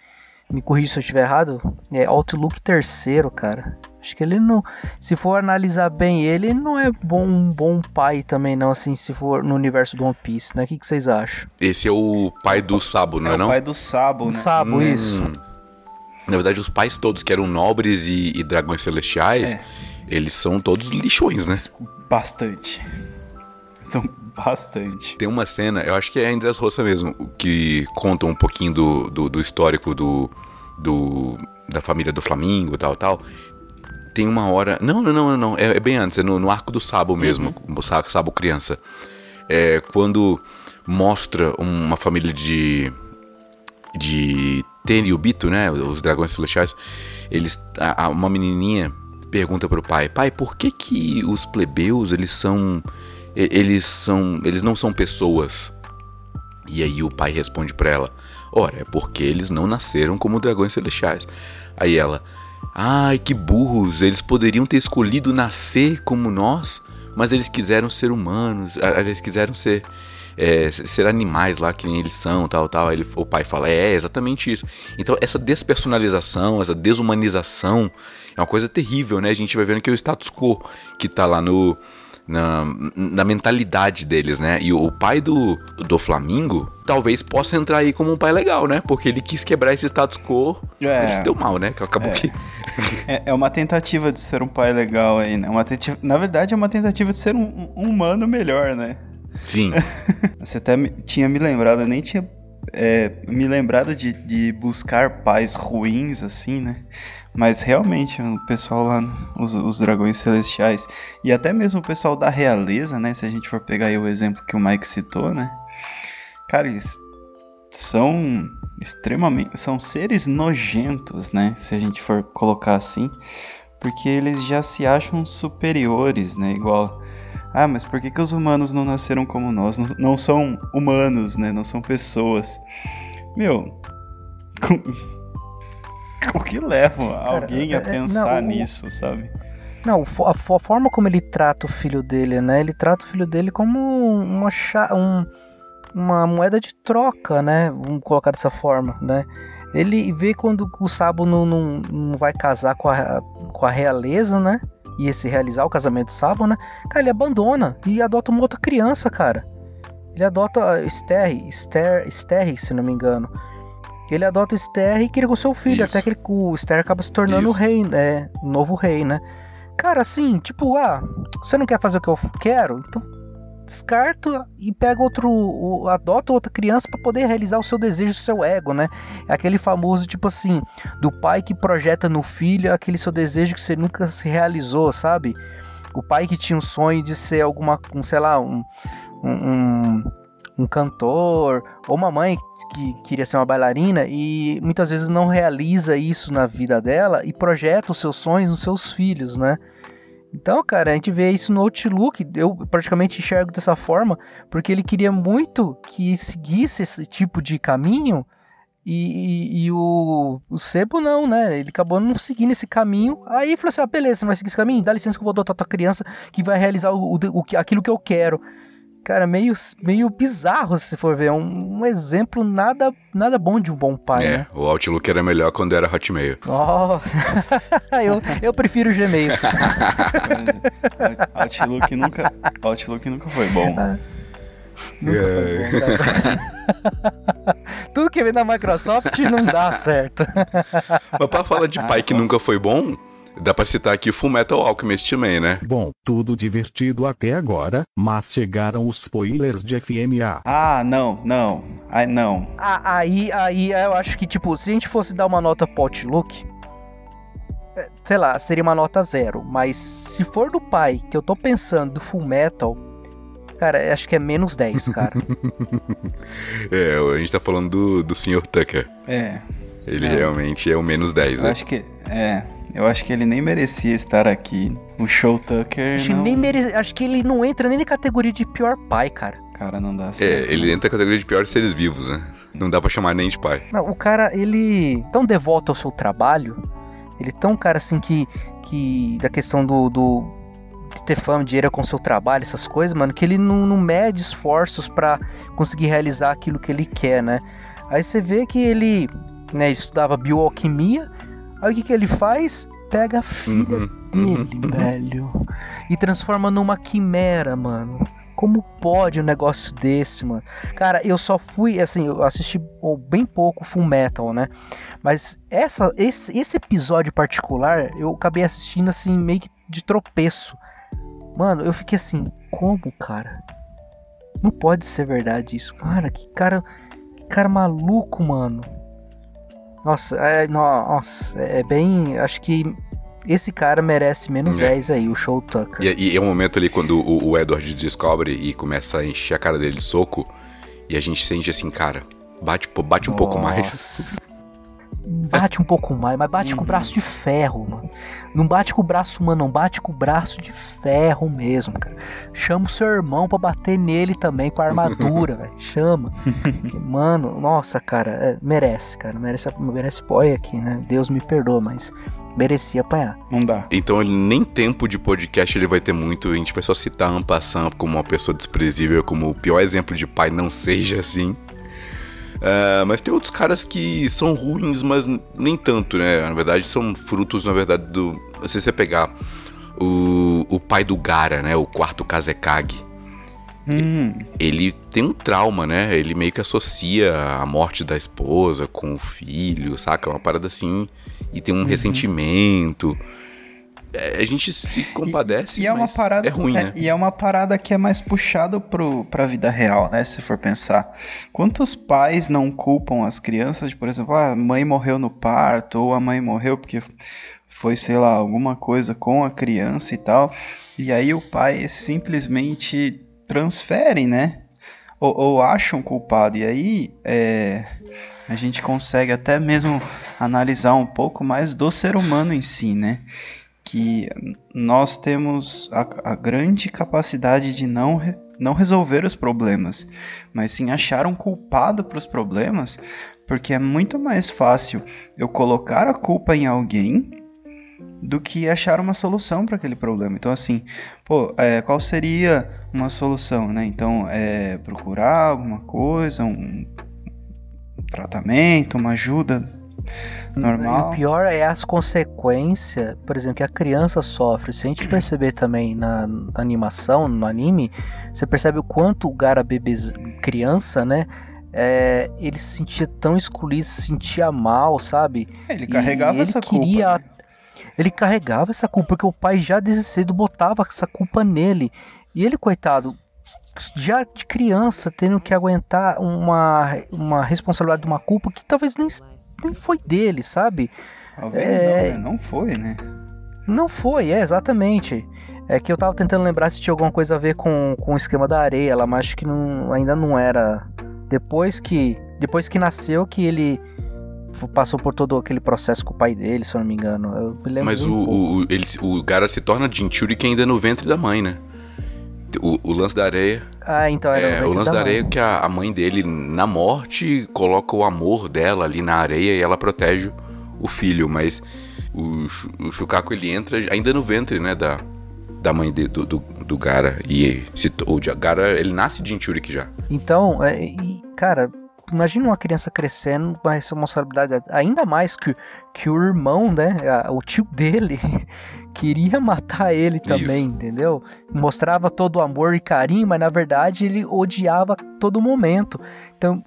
me corrija se eu estiver errado, é Outlook terceiro, cara. Acho que ele não. Se for analisar bem ele, ele não é bom, um bom pai também, não, assim, se for no universo do One Piece, né? O que, que vocês acham? Esse é o pai do Sabo, não é, é não? o pai do Sabo, né? Sabo, hum. isso. Na verdade, os pais todos que eram nobres e, e dragões celestiais, é. eles são todos lixões, né? Bastante. São bastante. Tem uma cena, eu acho que é Andrés Roça mesmo, que conta um pouquinho do, do, do histórico do, do, da família do Flamingo e tal, tal. Tem uma hora. Não, não, não, não. É, é bem antes, é no, no arco do Sabo mesmo. Uhum. Sabo criança. É quando mostra uma família de. de Tenryubito, né? Os dragões celestiais. Eles. A, a, uma menininha pergunta pro pai: Pai, por que que os plebeus eles são eles são, eles não são pessoas. E aí o pai responde para ela: Ora, é porque eles não nasceram como dragões celestiais. Aí ela: Ai, que burros! Eles poderiam ter escolhido nascer como nós, mas eles quiseram ser humanos. Eles quiseram ser é, ser animais lá que nem eles são, tal, tal. Ele, o pai fala: É, é exatamente isso. Então essa despersonalização, essa desumanização é uma coisa terrível, né? A gente vai vendo que é o status quo que tá lá no na, na mentalidade deles, né? E o pai do, do Flamingo talvez possa entrar aí como um pai legal, né? Porque ele quis quebrar esse status quo. É, ele se deu mal, né? Acabou é. que. é, é, uma tentativa de ser um pai legal aí, né? Uma tentativa, na verdade, é uma tentativa de ser um, um humano melhor, né? Sim. Você até me, tinha me lembrado, eu nem tinha é, me lembrado de, de buscar pais ruins, assim, né? Mas realmente, o pessoal lá, os, os, dragões celestiais, e até mesmo o pessoal da realeza, né? Se a gente for pegar aí o exemplo que o Mike citou, né? Cara, eles são extremamente. São seres nojentos, né? Se a gente for colocar assim. Porque eles já se acham superiores, né? Igual. Ah, mas por que, que os humanos não nasceram como nós? Não, não são humanos, né? Não são pessoas. Meu. o que leva Cara, alguém a é, pensar não, nisso, sabe? Não, a, a, forma como ele trata o filho dele, né? Ele trata o filho dele como uma, um, uma moeda de troca, né? Vamos colocar dessa forma, né? Ele vê quando o Sabo não, não, não vai casar com a, com a realeza, né? Ia se realizar o casamento de Sabo, né? Cara, ele abandona e adota uma outra criança, cara. Ele adota Esther, Esther, Esther, se não me engano. Ele adota o Ster e cria com seu filho, Isso. até que ele, o Ster acaba se tornando o rei, né? O novo rei, né? Cara, assim, tipo, ah, você não quer fazer o que eu quero? Então descarto e pega outro, adota outra criança para poder realizar o seu desejo, o seu ego, né? É aquele famoso tipo assim, do pai que projeta no filho aquele seu desejo que você nunca se realizou, sabe? O pai que tinha um sonho de ser alguma, um, sei lá, um, um, um cantor ou uma mãe que queria ser uma bailarina e muitas vezes não realiza isso na vida dela e projeta os seus sonhos nos seus filhos, né? Então, cara, a gente vê isso no Outlook, eu praticamente enxergo dessa forma, porque ele queria muito que seguisse esse tipo de caminho e, e, e o, o Sebo não, né? Ele acabou não seguindo esse caminho. Aí falou assim: ah, beleza, você não vai seguir esse caminho? Dá licença que eu vou adotar tua criança que vai realizar o, o aquilo que eu quero. Cara, meio, meio bizarro se for ver. É um, um, exemplo nada, nada bom de um bom pai, é, né? o Outlook era melhor quando era Hotmail. Oh, eu, eu prefiro o Gmail. Outlook nunca, Outlook nunca foi bom. Ah, nunca foi bom, Tudo que vem da Microsoft não dá certo. Mas pra falar de pai que nunca foi bom, Dá pra citar aqui Full Metal Alchemist também, né? Bom, tudo divertido até agora, mas chegaram os spoilers de FMA. Ah, não, não. Ai, não. Ah, aí, aí eu acho que, tipo, se a gente fosse dar uma nota pro Outlook, é, sei lá, seria uma nota zero. Mas se for do pai, que eu tô pensando do Full Metal, cara, acho que é menos 10, cara. é, a gente tá falando do, do Sr. Tucker. É. Ele é. realmente é o menos 10, eu né? Acho que. É. Eu acho que ele nem merecia estar aqui. O Show Tucker. Acho, não... nem mere... acho que ele não entra nem na categoria de pior pai, cara. Cara, não dá certo. É, ele entra na categoria de piores seres vivos, né? Não dá pra chamar nem de pai. Não, o cara, ele. tão devoto ao seu trabalho. Ele é tão cara assim que. que da questão do, do de ter fama, dinheiro com seu trabalho, essas coisas, mano, que ele não, não mede esforços para conseguir realizar aquilo que ele quer, né? Aí você vê que ele, né, estudava bioalquimia, Aí o que, que ele faz? Pega a filha uhum, dele, uhum. velho, e transforma numa quimera, mano. Como pode um negócio desse, mano? Cara, eu só fui, assim, eu assisti bem pouco Full Metal, né? Mas essa, esse, esse episódio particular, eu acabei assistindo, assim, meio que de tropeço. Mano, eu fiquei assim, como, cara? Não pode ser verdade isso. Cara, que cara, que cara maluco, mano. Nossa, é, nossa, é bem. Acho que esse cara merece menos é. 10 aí, o Show Tucker. E, e é um momento ali quando o, o, Edward descobre e começa a encher a cara dele de soco. E a gente sente assim, cara, bate, bate um pouco mais bate um pouco mais, mas bate uhum. com o braço de ferro, mano. Não bate com o braço humano, não, bate com o braço de ferro mesmo, cara. Chama o seu irmão pra bater nele também com a armadura, velho. Chama. mano, nossa, cara, é, merece, cara. Merece, merece poi aqui, né? Deus me perdoa, mas merecia apanhar. Não dá. Então ele nem tempo de podcast ele vai ter muito. A gente vai só citar Ampassan como uma pessoa desprezível, como o pior exemplo de pai não seja assim. Uh, mas tem outros caras que são ruins, mas nem tanto, né? Na verdade, são frutos, na verdade, do. Se você pegar o, o pai do Gara, né? O quarto Kazekage. Hum. Ele tem um trauma, né? Ele meio que associa a morte da esposa com o filho, saca? Uma parada assim. E tem um uhum. ressentimento. É, a gente se compadece, e, e é uma parada, é ruim, é, né? E é uma parada que é mais puxado pro, pra vida real, né? Se for pensar. Quantos pais não culpam as crianças de, por exemplo, ah, a mãe morreu no parto, ou a mãe morreu porque foi, sei lá, alguma coisa com a criança e tal. E aí o pai simplesmente transfere, né? Ou, ou acham culpado. E aí é, a gente consegue até mesmo analisar um pouco mais do ser humano em si, né? Que nós temos a, a grande capacidade de não, re, não resolver os problemas, mas sim achar um culpado para os problemas, porque é muito mais fácil eu colocar a culpa em alguém do que achar uma solução para aquele problema. Então, assim, pô, é, qual seria uma solução, né? Então, é procurar alguma coisa, um, um tratamento, uma ajuda normal. E o pior é as consequências, por exemplo, que a criança sofre. Se a gente perceber também na, na animação, no anime, você percebe o quanto o Gara bebê criança, né? É, ele se sentia tão excluído, se sentia mal, sabe? É, ele carregava e essa queria, culpa. Né? Ele carregava essa culpa, porque o pai já desde cedo botava essa culpa nele. E ele, coitado, já de criança, tendo que aguentar uma, uma responsabilidade de uma culpa que talvez nem nem foi dele, sabe? Talvez é... não, né? Não foi, né? Não foi, é, exatamente. É que eu tava tentando lembrar se tinha alguma coisa a ver com, com o esquema da areia lá, mas acho que não, ainda não era. Depois que. Depois que nasceu que ele passou por todo aquele processo com o pai dele, se eu não me engano. Eu me lembro Mas o, o, ele, o Gara se torna Jinchuriki ainda no ventre da mãe, né? O, o, lance da areia. Ah, então era é, o lance da, da areia é que a, a, mãe dele, na morte, coloca o amor dela ali na areia e ela protege o filho, mas o, o Shukaku ele entra ainda no ventre, né, da, da mãe de, do, do, do, Gara. E se, o Gara, ele nasce de Jinchuriki já. Então, é, e, cara, imagina uma criança crescendo com a responsabilidade ainda mais que, que o irmão, né, o tio dele queria matar ele também, Isso. entendeu? Mostrava todo o amor e carinho, mas na verdade ele odiava todo momento. Então,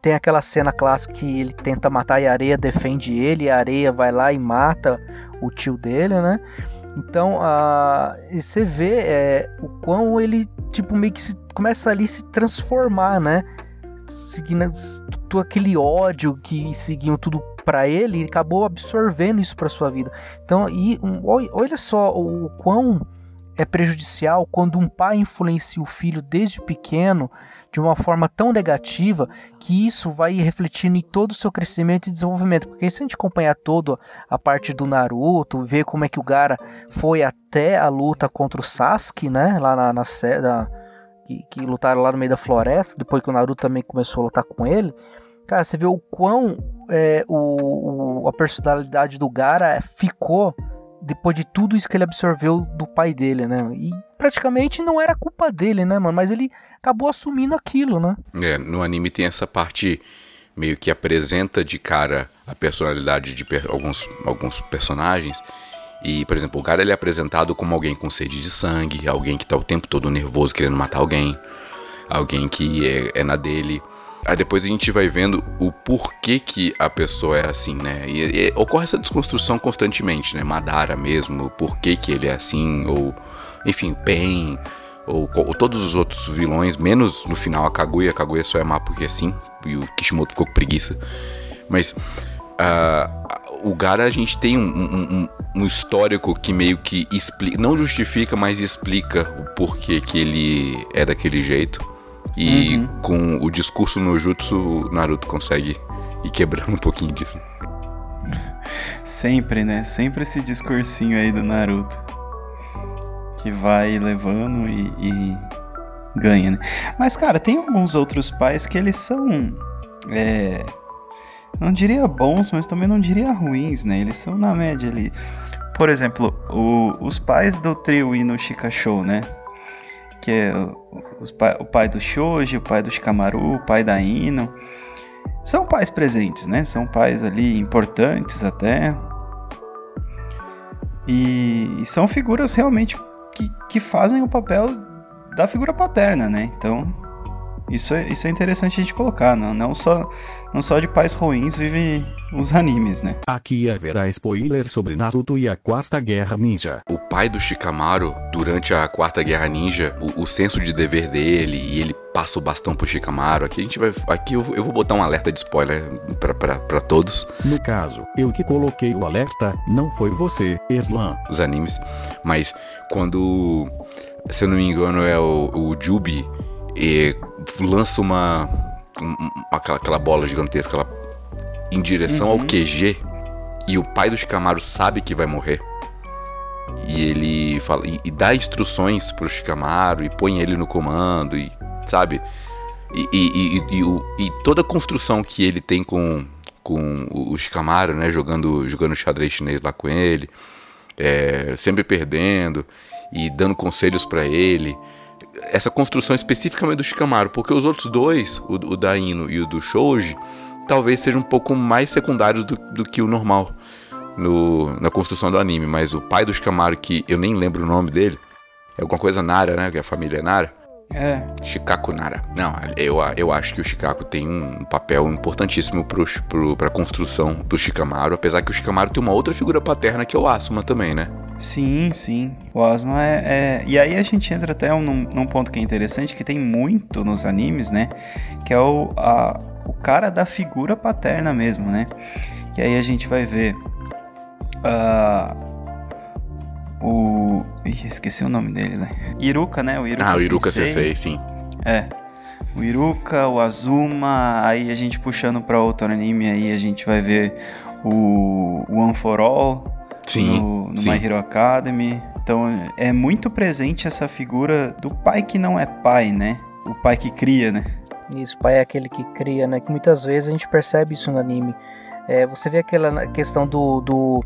tem aquela cena clássica que ele tenta matar e a areia defende ele, e a areia vai lá e mata o tio dele, né? Então, a, você vê é, o quão ele, tipo, meio que se, começa ali a se transformar, né? Seguindo todo aquele ódio que seguiam tudo para ele, ele acabou absorvendo isso para sua vida. Então, e um, olha só o quão é prejudicial quando um pai influencia o filho desde pequeno de uma forma tão negativa que isso vai refletindo em todo o seu crescimento e desenvolvimento. Porque se a gente acompanhar toda a parte do Naruto, ver como é que o Gara foi até a luta contra o Sasuke, né? Lá na, na, na que, que lutaram lá no meio da floresta, depois que o Naruto também começou a lutar com ele. Cara, você vê o quão é, o, o, a personalidade do Gara ficou depois de tudo isso que ele absorveu do pai dele, né? E praticamente não era culpa dele, né, mano? Mas ele acabou assumindo aquilo, né? É, no anime tem essa parte meio que apresenta de cara a personalidade de per alguns, alguns personagens. E, por exemplo, o cara ele é apresentado como alguém com sede de sangue, alguém que tá o tempo todo nervoso querendo matar alguém, alguém que é, é na dele. Aí depois a gente vai vendo o porquê que a pessoa é assim, né? E, e ocorre essa desconstrução constantemente, né? Madara mesmo, o porquê que ele é assim, ou enfim, Pen, ou, ou, todos os outros vilões, menos no final a Kaguya. A Kaguya só é má porque é assim, e o Kishimoto ficou com preguiça. Mas uh, o Gara a gente tem um, um, um, histórico que meio que explica, não justifica, mas explica o porquê que ele é daquele jeito. E uhum. com o discurso no Jutsu, o Naruto consegue ir quebrando um pouquinho disso. Sempre, né? Sempre esse discursinho aí do Naruto. Que vai levando e, e ganha, né? Mas, cara, tem alguns outros pais que eles são. É, não diria bons, mas também não diria ruins, né? Eles são na média ali. Por exemplo, o, os pais do trio Ino Shikasho, né? que é o pai do Shoji, o pai do Shikamaru, o pai da Ino. São pais presentes, né? São pais ali importantes até. E, e são figuras realmente que, que fazem o papel da figura paterna, né? Então, isso é, isso é interessante a gente colocar, não, não, só, não só de pais ruins vive os animes, né? Aqui haverá spoiler sobre Naruto e a Quarta Guerra Ninja. O pai do Shikamaru, durante a Quarta Guerra Ninja, o, o senso de dever dele e ele passa o bastão pro Shikamaru. Aqui a gente vai. Aqui eu, eu vou botar um alerta de spoiler para todos. No caso, eu que coloquei o alerta, não foi você, Erlan. Os animes. Mas quando. Se eu não me engano, é o, o Jubi e lança uma, aquela, aquela bola gigantesca lá em direção uhum. ao QG e o pai do Shikamaru sabe que vai morrer. E ele fala e, e dá instruções pro Shikamaru e põe ele no comando e sabe? E, e, e, e, toda a construção que ele tem com, com o Shikamaru, né, jogando jogando xadrez chinês lá com ele, é, sempre perdendo e dando conselhos para ele essa construção especificamente do Shikamaru, porque os outros dois, o, o da Ino e o do Shoji, talvez sejam um pouco mais secundários do, do que o normal no, na construção do anime, mas o pai do Shikamaru, que eu nem lembro o nome dele, é alguma coisa Nara, né? Que é a família Nara. É. Shikaku Nara. Não, eu, eu acho que o Shikaku tem um papel importantíssimo pro, pro, pra construção do Shikamaru, apesar que o Shikamaru tem uma outra figura paterna que é o Asuma também, né? Sim, sim. O Asuma é, é... E aí a gente entra até num, num, ponto que é interessante, que tem muito nos animes, né? Que é o, a, o cara da figura paterna mesmo, né? Que aí a gente vai ver... Uh, o. Ih, esqueci o nome dele, né? Iruka, né? O Iruka ah, o Iruka Sensei, Sensei sim. É. O Iruka, o Azuma, aí a gente puxando pra outro anime aí, a gente vai ver o One for All sim, no, no sim. My Hero Academy. Então é muito presente essa figura do pai que não é pai, né? O pai que cria, né? Isso, o pai é aquele que cria, né? Que muitas vezes a gente percebe isso no anime. É, você vê aquela questão do, do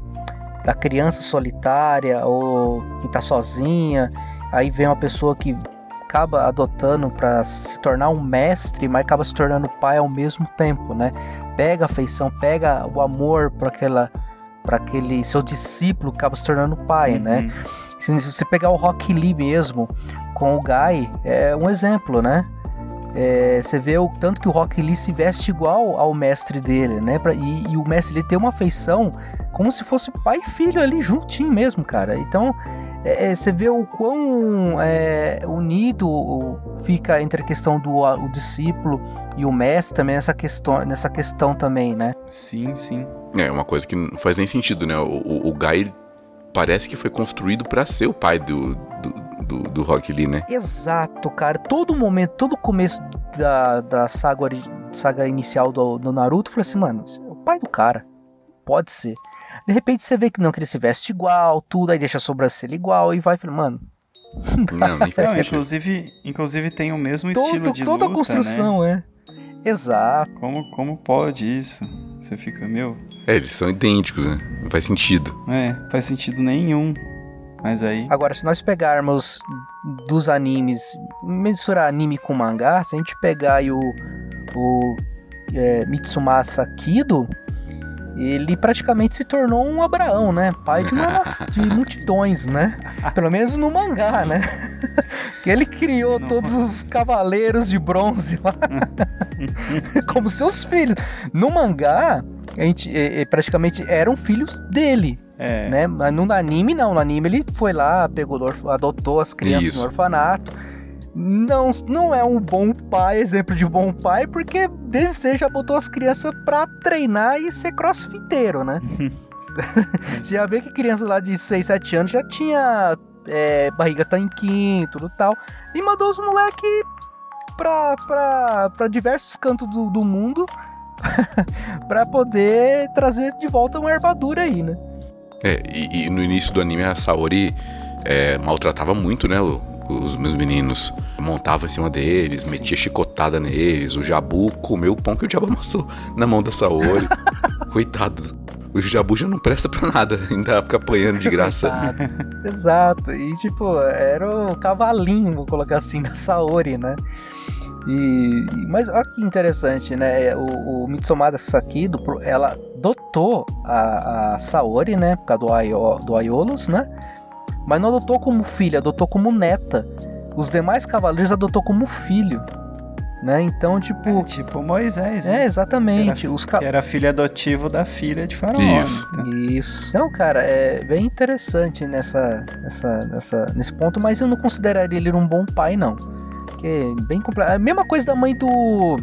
da criança solitária ou que tá sozinha, aí vem uma pessoa que acaba adotando para se tornar um mestre, mas acaba se tornando pai ao mesmo tempo, né? Pega a afeição, pega o amor para aquela para aquele seu discípulo que acaba se tornando pai, né? uhum. né? Se você pegar o Rock Lee mesmo com o Guy, é um exemplo, né? É, você vê o tanto que o Rock Lee se veste igual ao mestre dele, né? Pra, e, e, o mestre ele tem uma afeição como se fosse pai e filho ali juntinho mesmo, cara. Então é, é, você vê o quão é, unido fica entre a questão do o discípulo e o mestre também nessa questão, nessa questão também, né? Sim, sim. É uma coisa que não faz nem sentido, né? O, o, o Guy parece que foi construído para ser o pai do, do do, do Rock Lee, né? Exato, cara. Todo momento, todo começo da, da saga, saga inicial do, do Naruto, eu falei assim, mano, é o pai do cara. Pode ser. De repente você vê que não, que ele se veste igual, tudo, aí deixa a sobrancelha igual e vai, mano. Não, não, inclusive, inclusive tem o mesmo todo, estilo de Toda luta, a construção, né? é. Exato. Como, como pode isso? Você fica, meu. É, eles são idênticos, né? Não faz sentido. É, faz sentido nenhum. Mas aí. Agora, se nós pegarmos dos animes, mensurar anime com mangá, se a gente pegar aí o, o é, Mitsumasa Kido, ele praticamente se tornou um Abraão, né? Pai de, uma, de multidões, né? Pelo menos no mangá, né? que ele criou Não. todos os cavaleiros de bronze lá como seus filhos. No mangá, a gente, é, é, praticamente eram filhos dele. É. Né? Mas no anime, não. No anime ele foi lá, pegou, adotou as crianças Isso. no orfanato. Não, não é um bom pai, exemplo de bom pai, porque desde cedo já botou as crianças pra treinar e ser crossfiteiro, né? Você já vê que criança lá de 6, 7 anos já tinha é, barriga tanquinho, tudo tal. E mandou os moleques pra, pra, pra diversos cantos do, do mundo para poder trazer de volta uma herbadura aí, né? É, e, e no início do anime a Saori é, maltratava muito, né, o, os meus meninos. Montava em cima deles, Sim. metia chicotada neles. O Jabu comeu o pão que o diabo amassou na mão da Saori. Coitado. O Jabu já não presta pra nada, ainda fica apanhando de graça. Exato. Exato. E tipo, era o cavalinho, vou colocar assim, da Saori, né? E, mas olha que interessante, né? O, o Mitsumada Sakido, ela adotou a, a Saori, né? Por causa do, Aio, do Aiolos, né? Mas não adotou como filha, adotou como neta. Os demais cavaleiros adotou como filho. Né? Então, tipo. É, tipo Moisés. Né? É, exatamente. Que era, Os ca... que era filho adotivo da filha de Faraó. Isso. Então. Isso. Não, cara, é bem interessante nessa, nessa, nessa, nesse ponto, mas eu não consideraria ele um bom pai, não. Que é bem complexo. A mesma coisa da mãe do.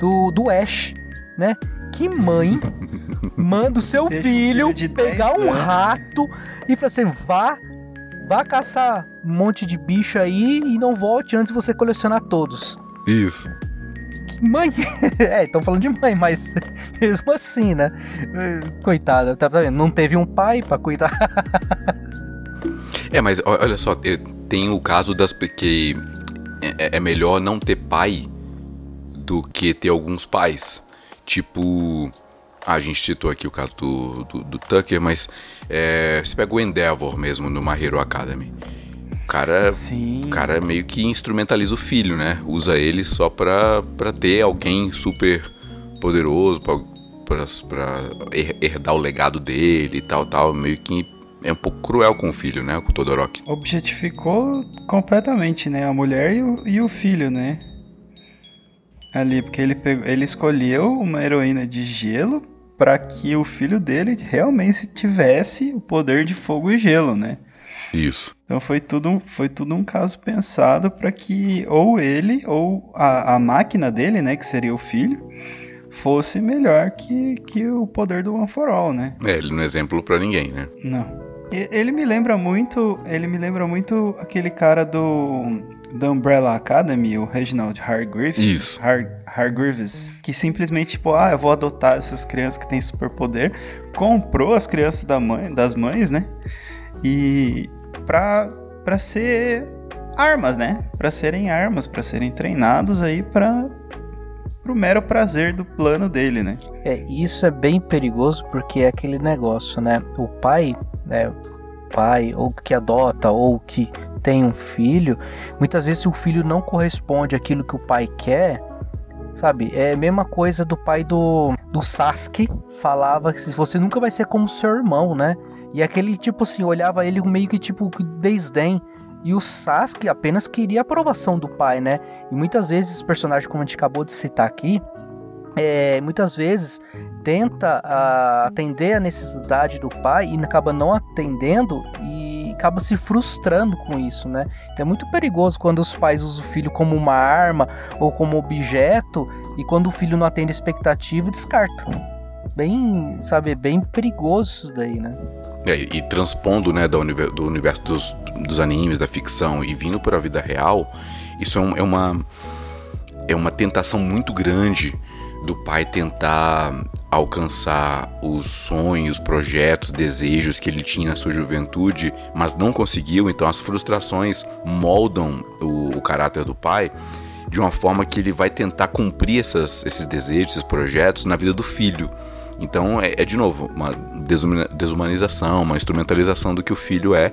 Do, do Ash, né? Que mãe manda o seu filho, pegar um anos. rato e fala assim: vá, vá caçar um monte de bicho aí e não volte antes de você colecionar todos. Isso. Mãe, é, estão falando de mãe, mas mesmo assim, né? Coitada, tá vendo? Não teve um pai para cuidar. É, mas olha só, tem o caso das que é, é, é melhor não ter pai do que ter alguns pais. Tipo, a gente citou aqui o caso do, do, do Tucker, mas é, você pega o Endeavor mesmo no My Hero Academy. O cara, Sim. o cara meio que instrumentaliza o filho, né? Usa ele só pra, pra ter alguém super poderoso, pra, pra, pra herdar o legado dele e tal, tal. Meio que é um pouco cruel com o filho, né? Com o Todoroki. Objetificou completamente, né? A mulher e o, e o filho, né? Ali, porque ele, pegou, ele escolheu uma heroína de gelo para que o filho dele realmente tivesse o poder de fogo e gelo, né? Isso. Então foi tudo, foi tudo um caso pensado para que ou ele ou a, a máquina dele, né, que seria o filho, fosse melhor que, que o poder do One for All, né? É, ele não é exemplo para ninguém, né? Não. Ele me lembra muito, ele me lembra muito aquele cara do da Umbrella Academy, o Reginald Hargreaves, Isso. Har, Hargreaves, que simplesmente tipo, ah, eu vou adotar essas crianças que têm superpoder, comprou as crianças da mãe, das mães, né? E pra, pra ser armas, né? Pra serem armas, pra serem treinados aí pra pro mero prazer do plano dele, né? É, isso é bem perigoso porque é aquele negócio, né? O pai, né, pai, ou que adota, ou que tem um filho, muitas vezes se o filho não corresponde àquilo que o pai quer, sabe? É a mesma coisa do pai do, do Sasuke, falava que você nunca vai ser como seu irmão, né? E aquele tipo assim, olhava ele meio que tipo desdém. E o Sasuke apenas queria a aprovação do pai, né? E muitas vezes, os personagens, como a gente acabou de citar aqui, é, muitas vezes tenta a, atender a necessidade do pai e acaba não atendendo e acaba se frustrando com isso, né? Então é muito perigoso quando os pais usam o filho como uma arma ou como objeto e quando o filho não atende a expectativa, descarta. Bem, sabe, bem perigoso isso daí, né? É, e transpondo, né, do, do universo dos, dos animes, da ficção e vindo para a vida real, isso é, um, é uma é uma tentação muito grande do pai tentar alcançar os sonhos, projetos, desejos que ele tinha na sua juventude, mas não conseguiu, então as frustrações moldam o, o caráter do pai de uma forma que ele vai tentar cumprir essas, esses desejos, esses projetos na vida do filho. Então é, é de novo uma desumanização, uma instrumentalização do que o filho é.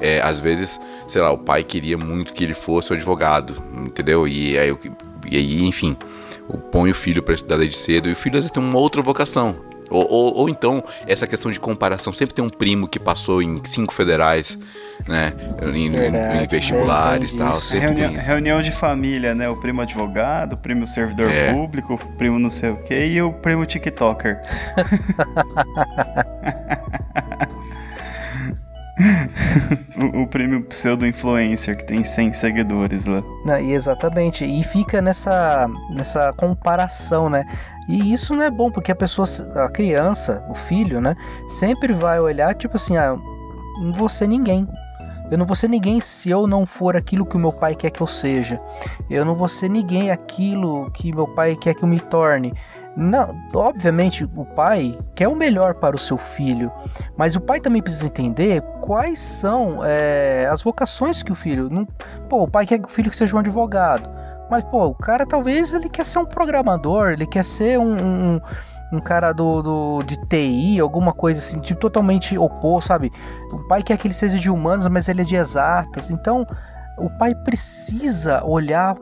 é. Às vezes, sei lá, o pai queria muito que ele fosse o advogado, entendeu? E aí, e aí enfim, põe o filho para estudar desde cedo e o filho às vezes tem uma outra vocação. Ou, ou, ou, então, essa questão de comparação. Sempre tem um primo que passou em cinco federais, né? Em, Verdade, em vestibulares e tal. Reunião, reunião, de família, né? O primo advogado, o primo servidor é. público, o primo não sei o quê e o primo TikToker. o, prêmio pseudo-influencer que tem 100 seguidores lá. Não, e exatamente, e fica nessa, nessa comparação, né? E isso não é bom, porque a pessoa, a criança, o filho, né? Sempre vai olhar, tipo assim, ah, não vou ser ninguém. Eu não vou ser ninguém se eu não for aquilo que o meu pai quer que eu seja. Eu não vou ser ninguém aquilo que meu pai quer que eu me torne. Não, obviamente o pai quer o melhor para o seu filho, mas o pai também precisa entender quais são é, as vocações que o filho. Não, pô, o pai quer que o filho seja um advogado, mas pô, o cara talvez ele quer ser um programador, ele quer ser um, um, um cara do, do, de TI, alguma coisa assim, tipo, totalmente oposto, sabe? O pai quer que ele seja de humanos, mas ele é de exatas, então o pai precisa olhar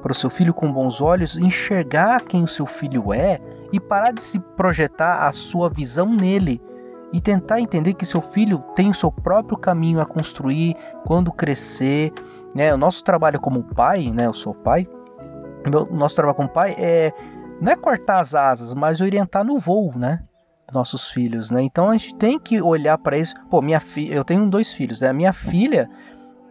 para o seu filho com bons olhos, enxergar quem o seu filho é e parar de se projetar a sua visão nele e tentar entender que seu filho tem o seu próprio caminho a construir quando crescer. Né? O nosso trabalho como pai, né? eu sou pai, o nosso trabalho como pai é não é cortar as asas, mas orientar no voo, né? nossos filhos, né? Então a gente tem que olhar para isso. Pô, minha filha, eu tenho dois filhos, né? Minha filha,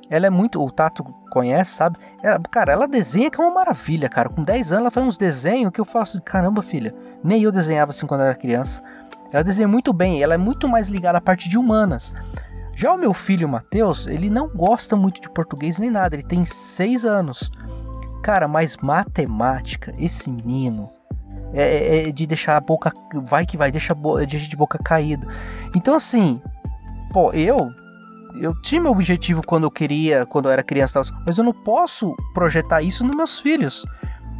ela é muito. O Tato conhece, sabe? Ela, cara, ela desenha que é uma maravilha, cara. Com 10 anos ela faz uns desenhos que eu faço. Caramba, filha. Nem eu desenhava assim quando eu era criança. Ela desenha muito bem, ela é muito mais ligada à parte de humanas. Já o meu filho, Matheus, ele não gosta muito de português nem nada. Ele tem 6 anos. Cara, mas matemática, esse menino. É, é, é de deixar a boca. Vai que vai, deixa, deixa de boca caída. Então, assim, pô, eu eu tinha meu objetivo quando eu queria, quando eu era criança, mas eu não posso projetar isso nos meus filhos.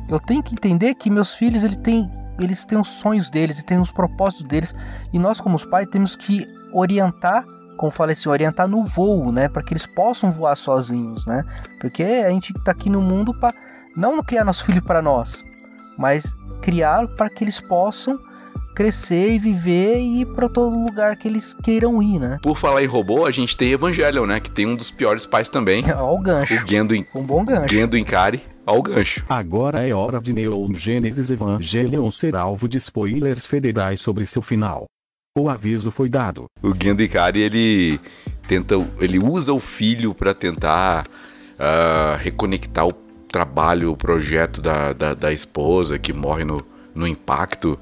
Eu tenho que entender que meus filhos ele tem, eles têm os sonhos deles, e têm os propósitos deles, e nós como os pais temos que orientar, como falei assim, orientar no voo, né, para que eles possam voar sozinhos, né? Porque a gente está aqui no mundo para não criar nosso filho para nós, mas criar para que eles possam crescer e viver e ir pra todo lugar que eles queiram ir, né? Por falar em robô, a gente tem Evangelion, né? Que tem um dos piores pais também. Ó o gancho. O Gendo, um bom gancho. Gendo Incari. Ó o gancho. Agora é hora de Neon Genesis Evangelion ser alvo de spoilers federais sobre seu final. O aviso foi dado. O Gendo Incari, ele tenta, ele usa o filho para tentar uh, reconectar o trabalho, o projeto da, da, da esposa que morre no, no impacto.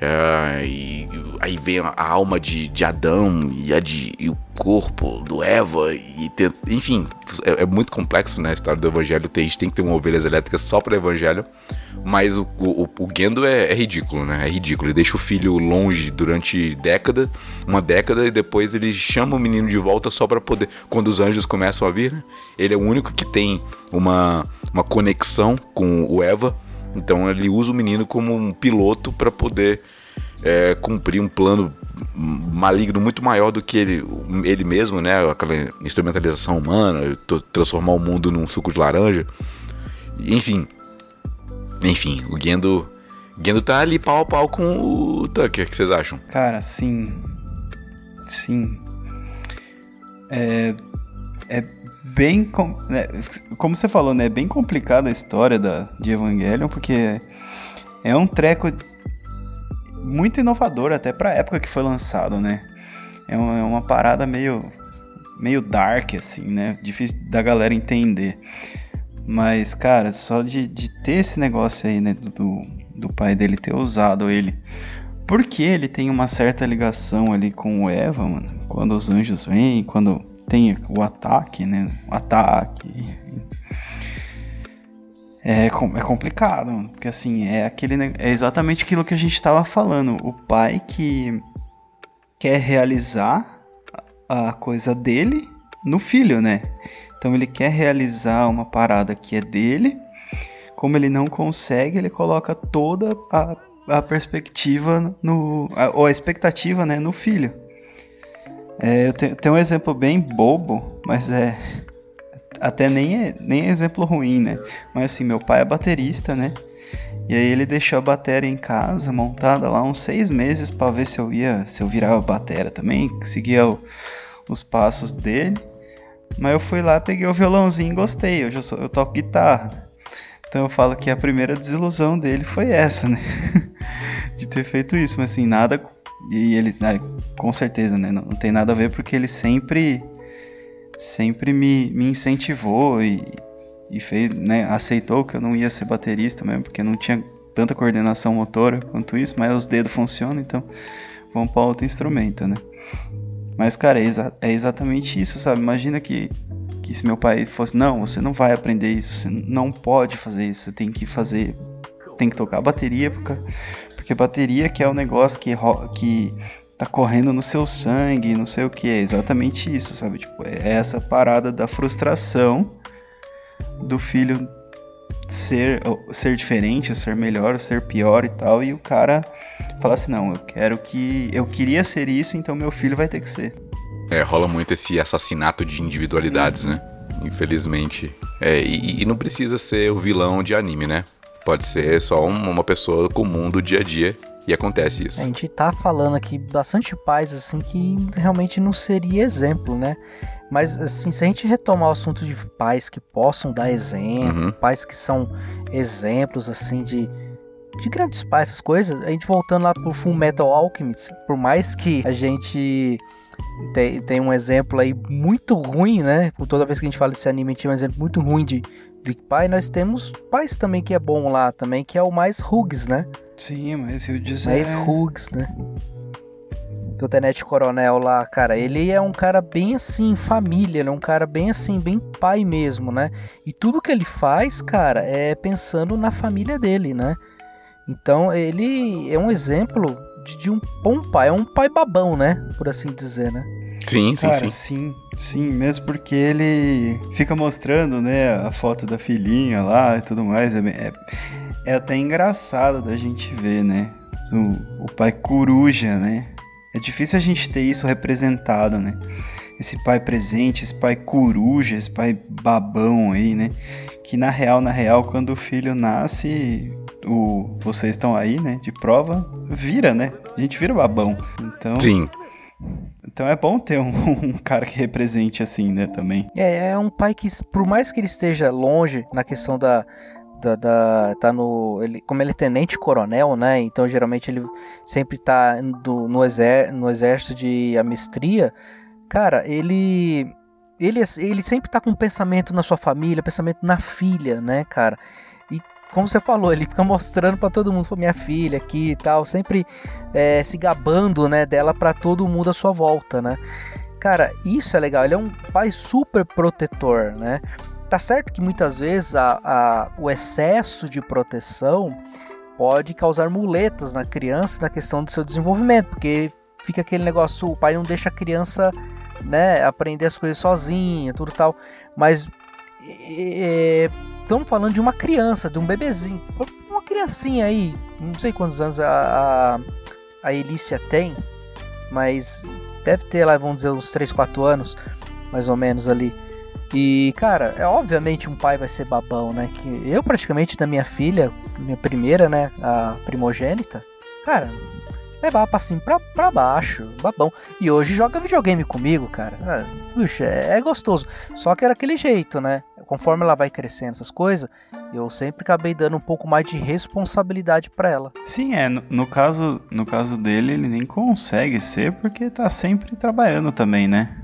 É, e aí vem a alma de, de Adão e, a de, e o corpo do Eva, e enfim, é, é, muito complexo né, a história do Evangelho. Tem, a gente tem que ter uma ovelhas elétricas só para Evangelho, mas o, o, o Gendo é, é, ridículo, né? É ridículo. Ele deixa o filho longe durante década, uma década, e depois ele chama o menino de volta só para poder. Quando os anjos começam a vir, né? ele é o único que tem uma, uma conexão com o Eva então ele usa o menino como um piloto para poder é, cumprir um plano maligno muito maior do que ele, ele mesmo, né? Aquela instrumentalização humana, transformar o mundo num suco de laranja. Enfim. Enfim, o Gendo. Gendo tá ali pau a pau com o Tucker, o que vocês acham? Cara, sim. Sim. É. É bem. Com, né, como você falou, né? É bem complicada a história da, de Evangelion, porque é um treco muito inovador até pra época que foi lançado, né? É uma, é uma parada meio, meio dark, assim, né? Difícil da galera entender. Mas, cara, só de, de ter esse negócio aí, né? Do, do pai dele ter usado ele. Porque ele tem uma certa ligação ali com o Eva, mano. Quando os anjos vêm, quando tem o ataque, né? O ataque. É, é complicado, porque assim, é aquele é exatamente aquilo que a gente estava falando. O pai que quer realizar a coisa dele no filho, né? Então ele quer realizar uma parada que é dele. Como ele não consegue, ele coloca toda a, a perspectiva no. A, ou a expectativa, né, no filho. É, eu tenho, tenho um exemplo bem bobo, mas é. Até nem é, nem é exemplo ruim, né? Mas assim, meu pai é baterista, né? E aí ele deixou a bateria em casa, montada lá uns seis meses para ver se eu ia, se eu virava bateria também, seguia o, os passos dele. Mas eu fui lá, peguei o violãozinho e gostei. Eu, já sou, eu toco guitarra. Então eu falo que a primeira desilusão dele foi essa, né? de ter feito isso, mas assim, nada e ele, né, com certeza, né? Não, não, tem nada a ver porque ele sempre, sempre me, me incentivou e, e fez, né, aceitou que eu não ia ser baterista mesmo, porque não tinha tanta coordenação motora quanto isso, mas os dedos funcionam, então vamos para outro instrumento, né? Mas, cara, é, exa é exatamente isso, sabe? Imagina que, que se meu pai fosse, não, você não vai aprender isso, você não pode fazer isso, você tem que fazer, tem que tocar bateria, porque porque bateria que é o um negócio que, que tá correndo no seu sangue, não sei o que. É exatamente isso, sabe? Tipo, é essa parada da frustração do filho ser, ser diferente, ser melhor, ser pior e tal. E o cara fala assim: não, eu quero que. Eu queria ser isso, então meu filho vai ter que ser. É, rola muito esse assassinato de individualidades, né? Infelizmente. É, e, e não precisa ser o vilão de anime, né? Pode ser só uma pessoa comum do dia a dia e acontece isso. A gente tá falando aqui bastante pais assim que realmente não seria exemplo, né? Mas assim, se a gente retomar o assunto de pais que possam dar exemplo, uhum. pais que são exemplos assim de de grandes pais, essas coisas, a gente voltando lá pro Full Metal Alchemist, por mais que a gente tem, tem um exemplo aí muito ruim, né? Por toda vez que a gente fala desse anime, a gente tem um exemplo muito ruim de, de pai. Nós temos pais também que é bom lá também, que é o mais Hugs, né? Sim, mas eu disse. Mais é... Hugs, né? Do Tenente Coronel lá, cara, ele é um cara bem assim, família, né? Um cara bem assim, bem pai mesmo, né? E tudo que ele faz, cara, é pensando na família dele, né? Então ele é um exemplo de, de um bom pai, é um pai babão, né? Por assim dizer, né? Sim, sim, Cara, sim. sim. Sim, mesmo porque ele fica mostrando, né, a foto da filhinha lá e tudo mais. É, é, é até engraçado da gente ver, né? O, o pai coruja, né? É difícil a gente ter isso representado, né? Esse pai presente, esse pai coruja, esse pai babão aí, né? Que na real, na real, quando o filho nasce, o vocês estão aí, né, de prova, vira, né? A gente vira babão. Então. Sim. Então é bom ter um, um, cara que represente assim, né, também. É, é um pai que, por mais que ele esteja longe na questão da, da, da, tá no ele como ele é tenente coronel né então geralmente ele sempre tá do, no, exer, no exército de amistria cara ele ele ele sempre tá com pensamento na sua família pensamento na filha né cara como você falou, ele fica mostrando para todo mundo, minha filha aqui e tal, sempre é, se gabando, né, dela para todo mundo à sua volta, né? Cara, isso é legal, ele é um pai super protetor, né? Tá certo que muitas vezes a, a, o excesso de proteção pode causar muletas na criança na questão do seu desenvolvimento, porque fica aquele negócio, o pai não deixa a criança, né, aprender as coisas sozinha, tudo tal, mas é, estamos falando de uma criança, de um bebezinho. Uma criancinha aí, não sei quantos anos a, a, a Elícia tem. mas deve ter lá, vamos dizer, uns 3, 4 anos, mais ou menos ali. E, cara, é obviamente um pai vai ser babão, né? Que eu praticamente da minha filha, minha primeira, né, a primogênita, cara, é bapa assim pra, pra baixo, babão. E hoje joga videogame comigo, cara. Ah, puxa, é, é gostoso. Só que era aquele jeito, né? Conforme ela vai crescendo essas coisas, eu sempre acabei dando um pouco mais de responsabilidade para ela. Sim, é. No, no, caso, no caso dele, ele nem consegue ser porque tá sempre trabalhando também, né?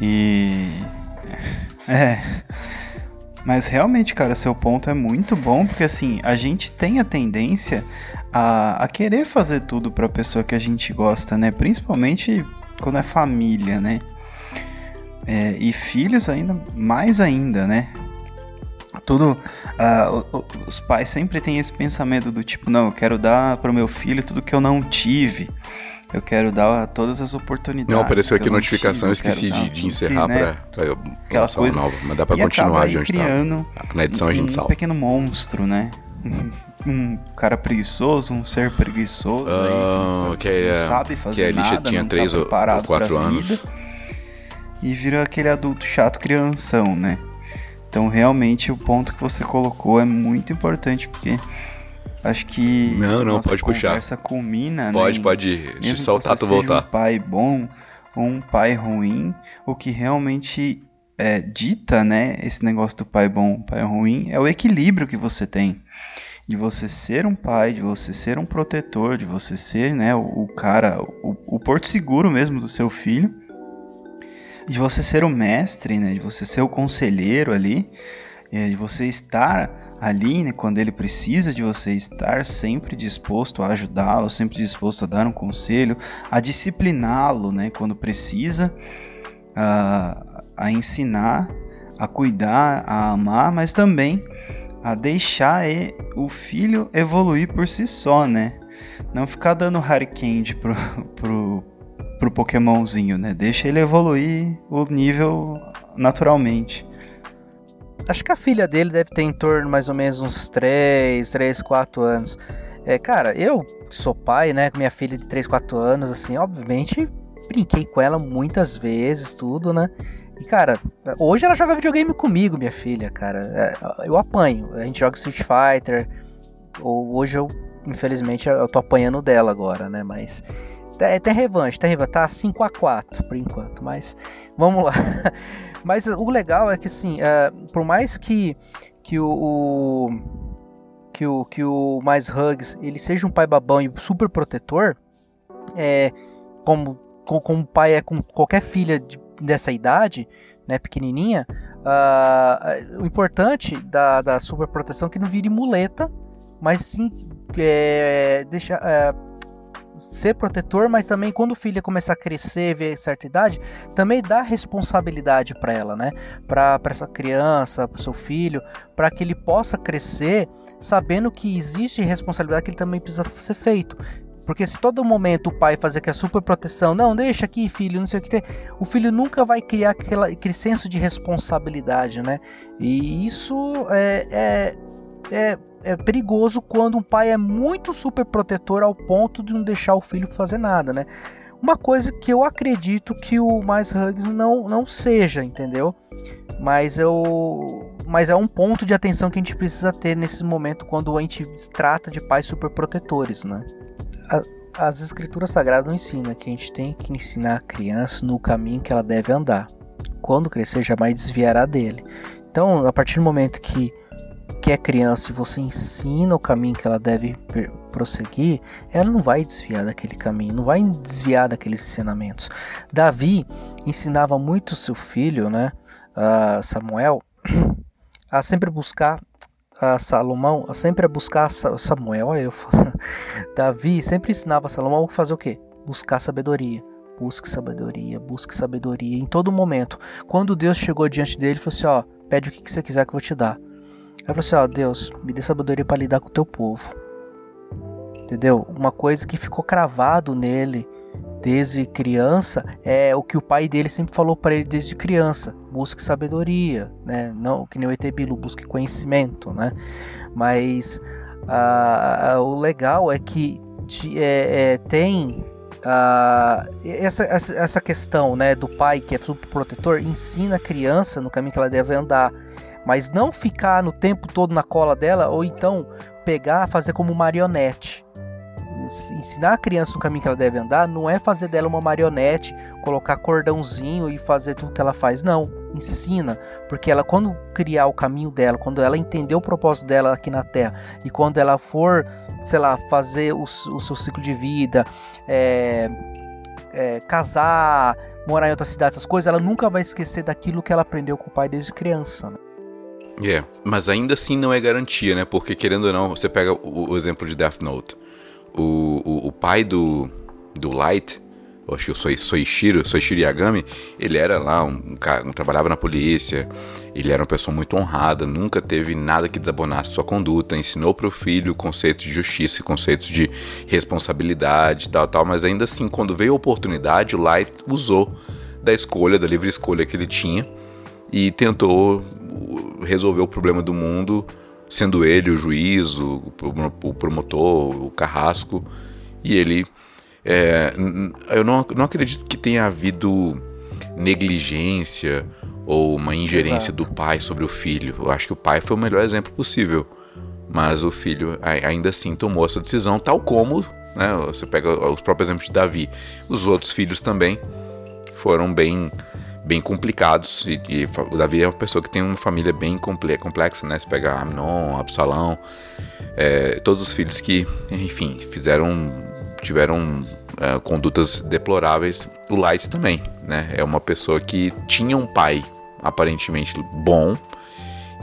E. É. Mas realmente, cara, seu ponto é muito bom, porque assim, a gente tem a tendência a, a querer fazer tudo pra pessoa que a gente gosta, né? Principalmente quando é família, né? É, e filhos ainda mais ainda, né? Tudo, uh, os pais sempre têm esse pensamento do tipo, não, eu quero dar para o meu filho tudo que eu não tive. Eu quero dar todas as oportunidades. Não, apareceu aqui notificação, eu esqueci de, de encerrar né? para aquelas coisas nova, mas dá para continuar de onde criando tá. Na edição a gente um salva. Um pequeno monstro, né? um cara preguiçoso, um ser preguiçoso uh, aí, que, não, que é, não sabe fazer que a Alicia nada, tinha três tá ou quatro anos. Vida, e vira aquele adulto chato crianção, né? Então realmente o ponto que você colocou é muito importante porque acho que não, não, pode conversa puxar. culmina, pode, né? Pode, pode. Deixa soltar tu voltar. Um pai bom ou um pai ruim, o que realmente é, dita, né? Esse negócio do pai bom, pai ruim, é o equilíbrio que você tem de você ser um pai, de você ser um protetor, de você ser, né, o, o cara, o, o, porto seguro mesmo do seu filho, de você ser o mestre, né, de você ser o conselheiro ali, é, de você estar ali, né, quando ele precisa de você estar sempre disposto a ajudá-lo, sempre disposto a dar um conselho, a discipliná-lo, né, quando precisa, a, a ensinar, a cuidar, a amar, mas também a deixar o filho evoluir por si só, né? Não ficar dando Harry Candy pro, pro, pro Pokémonzinho, né? Deixa ele evoluir o nível naturalmente. Acho que a filha dele deve ter em torno mais ou menos uns 3, 3, 4 anos. É, cara, eu sou pai, né? Minha filha de 3, 4 anos, assim, obviamente brinquei com ela muitas vezes, tudo, né? E, cara, hoje ela joga videogame comigo, minha filha, cara. É, eu apanho. A gente joga Street Fighter. Hoje eu, infelizmente, eu tô apanhando dela agora, né? Mas. É, tem revanche, tem revanche. Tá 5x4 por enquanto, mas vamos lá. mas o legal é que, assim, é, por mais que, que o, o, que o que o Mais Hugs ele seja um pai babão e super protetor, é, como, como, como pai é com qualquer filha de dessa idade, né, pequenininha, uh, o importante da, da superproteção é que não vire muleta, mas sim é, deixar, é, ser protetor, mas também quando o filho começar a crescer, ver certa idade, também dá responsabilidade para ela, né? Para essa criança, para seu filho, para que ele possa crescer sabendo que existe responsabilidade que ele também precisa ser feito. Porque se todo momento o pai fazer que a super proteção, não, deixa aqui, filho, não sei o que, o filho nunca vai criar aquela, aquele senso de responsabilidade, né? E isso é, é, é, é perigoso quando um pai é muito super protetor ao ponto de não deixar o filho fazer nada, né? Uma coisa que eu acredito que o Mais Hugs não, não seja, entendeu? Mas eu. Mas é um ponto de atenção que a gente precisa ter nesse momento quando a gente trata de pais super protetores, né? a, as escrituras sagradas ensinam que a gente tem que ensinar a criança no caminho que ela deve andar. Quando crescer, jamais desviará dele. Então, a partir do momento que, que é criança e você ensina o caminho que ela deve prosseguir, ela não vai desviar daquele caminho, não vai desviar daqueles ensinamentos. Davi ensinava muito seu filho, né, Samuel, a sempre buscar a Salomão sempre a buscar Samuel, eu Davi sempre ensinava Salomão a fazer o quê? Buscar sabedoria. Busque sabedoria, busque sabedoria em todo momento. Quando Deus chegou diante dele, ele falou assim: ó, pede o que você quiser que eu vou te dar. Aí falou assim: ó, Deus, me dê sabedoria para lidar com o teu povo. Entendeu? Uma coisa que ficou cravado nele desde criança é o que o pai dele sempre falou para ele desde criança: busque sabedoria, né? Não que nem o Etebilu, busque conhecimento, né? Mas o legal é que é, é, tem essa, essa, questão né, do pai que é protetor ensina a criança no caminho que ela deve andar, mas não ficar no tempo todo na cola dela ou então pegar, fazer como marionete. Ensinar a criança no caminho que ela deve andar não é fazer dela uma marionete, colocar cordãozinho e fazer tudo que ela faz, não. Ensina, porque ela, quando criar o caminho dela, quando ela entender o propósito dela aqui na Terra e quando ela for, sei lá, fazer o, o seu ciclo de vida, é, é, casar, morar em outra cidade, essas coisas, ela nunca vai esquecer daquilo que ela aprendeu com o pai desde criança. Né? É, yeah, mas ainda assim não é garantia, né? Porque querendo ou não, você pega o, o exemplo de Death Note. O, o, o, pai do, do Light, eu acho que eu sou Soichiro, Soichiro Yagami, ele era lá um, um um, trabalhava na polícia, ele era uma pessoa muito honrada, nunca teve nada que desabonasse sua conduta, ensinou para o filho conceitos de justiça, conceitos de responsabilidade, tal, tal, mas ainda assim, quando veio a oportunidade, o Light usou da escolha, da livre escolha que ele tinha e tentou resolver o problema do mundo, sendo ele o juiz, o, o promotor, o carrasco, e ele. É, eu não, não acredito que tenha havido negligência ou uma ingerência Exato. do pai sobre o filho. Eu acho que o pai foi o melhor exemplo possível. Mas o filho ainda assim tomou essa decisão, tal como né, você pega os próprios exemplos de Davi. Os outros filhos também foram bem bem complicados. E, e, o Davi é uma pessoa que tem uma família bem complexa, né? Se pegar Amnon, Absalão, é, todos os filhos que, enfim, fizeram, tiveram é, condutas deploráveis. O Light também, né? É uma pessoa que tinha um pai aparentemente bom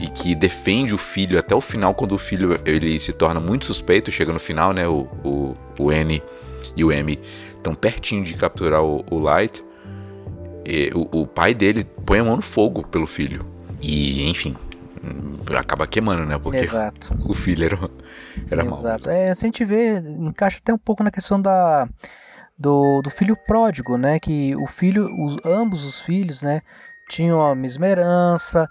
e que defende o filho até o final, quando o filho ele se torna muito suspeito, chega no final, né? O, o, o N e o M estão pertinho de capturar o, o Light o, o pai dele põe a mão no fogo pelo filho. E, enfim, acaba queimando, né? Porque Exato. o filho era, era Exato. É, se a gente vê, encaixa até um pouco na questão da, do, do filho pródigo, né? Que o filho, os, ambos os filhos, né? Tinham a mesma herança,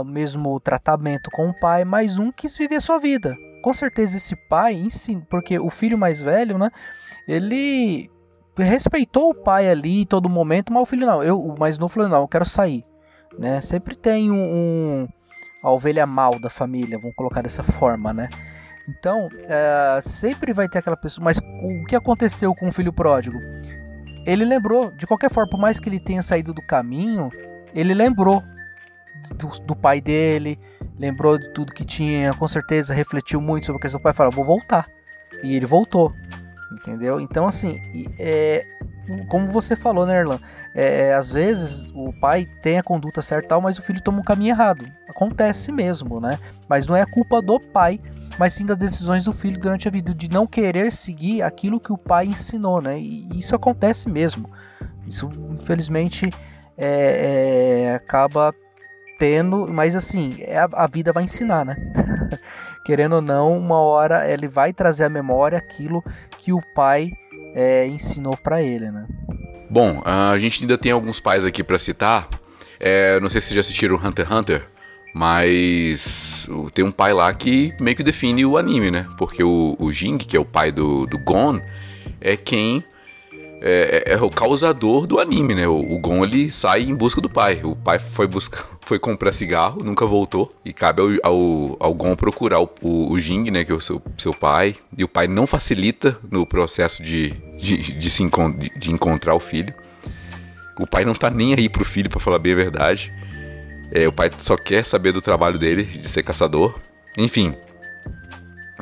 o mesmo tratamento com o pai, mas um quis viver sua vida. Com certeza esse pai, porque o filho mais velho, né? Ele respeitou o pai ali todo momento, mas o filho não. Eu, o mais novo falou, não, eu quero sair. Né? Sempre tem um, um, a ovelha mal da família, vamos colocar dessa forma, né? Então, é, sempre vai ter aquela pessoa. Mas o que aconteceu com o filho pródigo? Ele lembrou, de qualquer forma, por mais que ele tenha saído do caminho, ele lembrou do, do pai dele, lembrou de tudo que tinha, com certeza refletiu muito sobre a questão do pai falou: vou voltar. E ele voltou entendeu? Então, assim, é, como você falou, né, Erlan? É, é, às vezes o pai tem a conduta certa, tal, mas o filho toma um caminho errado. Acontece mesmo, né? Mas não é culpa do pai, mas sim das decisões do filho durante a vida, de não querer seguir aquilo que o pai ensinou, né? E isso acontece mesmo. Isso, infelizmente, é, é, acaba tendo, mas assim, é a, a vida vai ensinar, né? Querendo ou não, uma hora ele vai trazer à memória aquilo que o pai é, ensinou para ele, né? Bom, a gente ainda tem alguns pais aqui para citar. É, não sei se vocês já assistiram Hunter x Hunter, mas tem um pai lá que meio que define o anime, né? Porque o, o Jing, que é o pai do, do Gon, é quem é, é, é, o causador do anime, né? O, o, Gon ele sai em busca do pai. O pai foi buscar, foi comprar cigarro, nunca voltou. E cabe ao, ao, ao Gon procurar o, o, o, Jing, né? Que é o seu, seu pai. E o pai não facilita no processo de, de, de se de, de encontrar o filho. O pai não tá nem aí pro filho, para falar bem a verdade. É, o pai só quer saber do trabalho dele, de ser caçador. Enfim,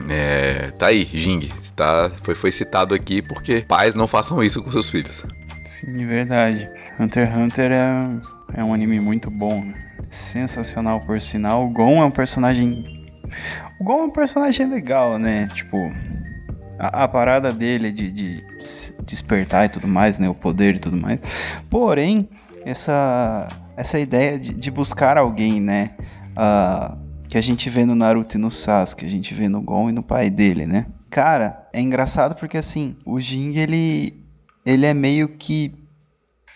é, tá aí, Jing. Está, foi, foi citado aqui porque pais não façam isso com seus filhos. Sim, verdade. Hunter x Hunter é, é um anime muito bom. Né? Sensacional, por sinal. O Gon é um personagem. O Gon é um personagem legal, né? Tipo, a, a, parada dele de, de despertar e tudo mais, né? O poder e tudo mais. Porém, essa, essa ideia de, de buscar alguém, né? Uh, que a gente vê no Naruto e no Sasuke, a gente vê no Gon e no pai dele, né? Cara, é engraçado porque assim, o Jing ele ele é meio que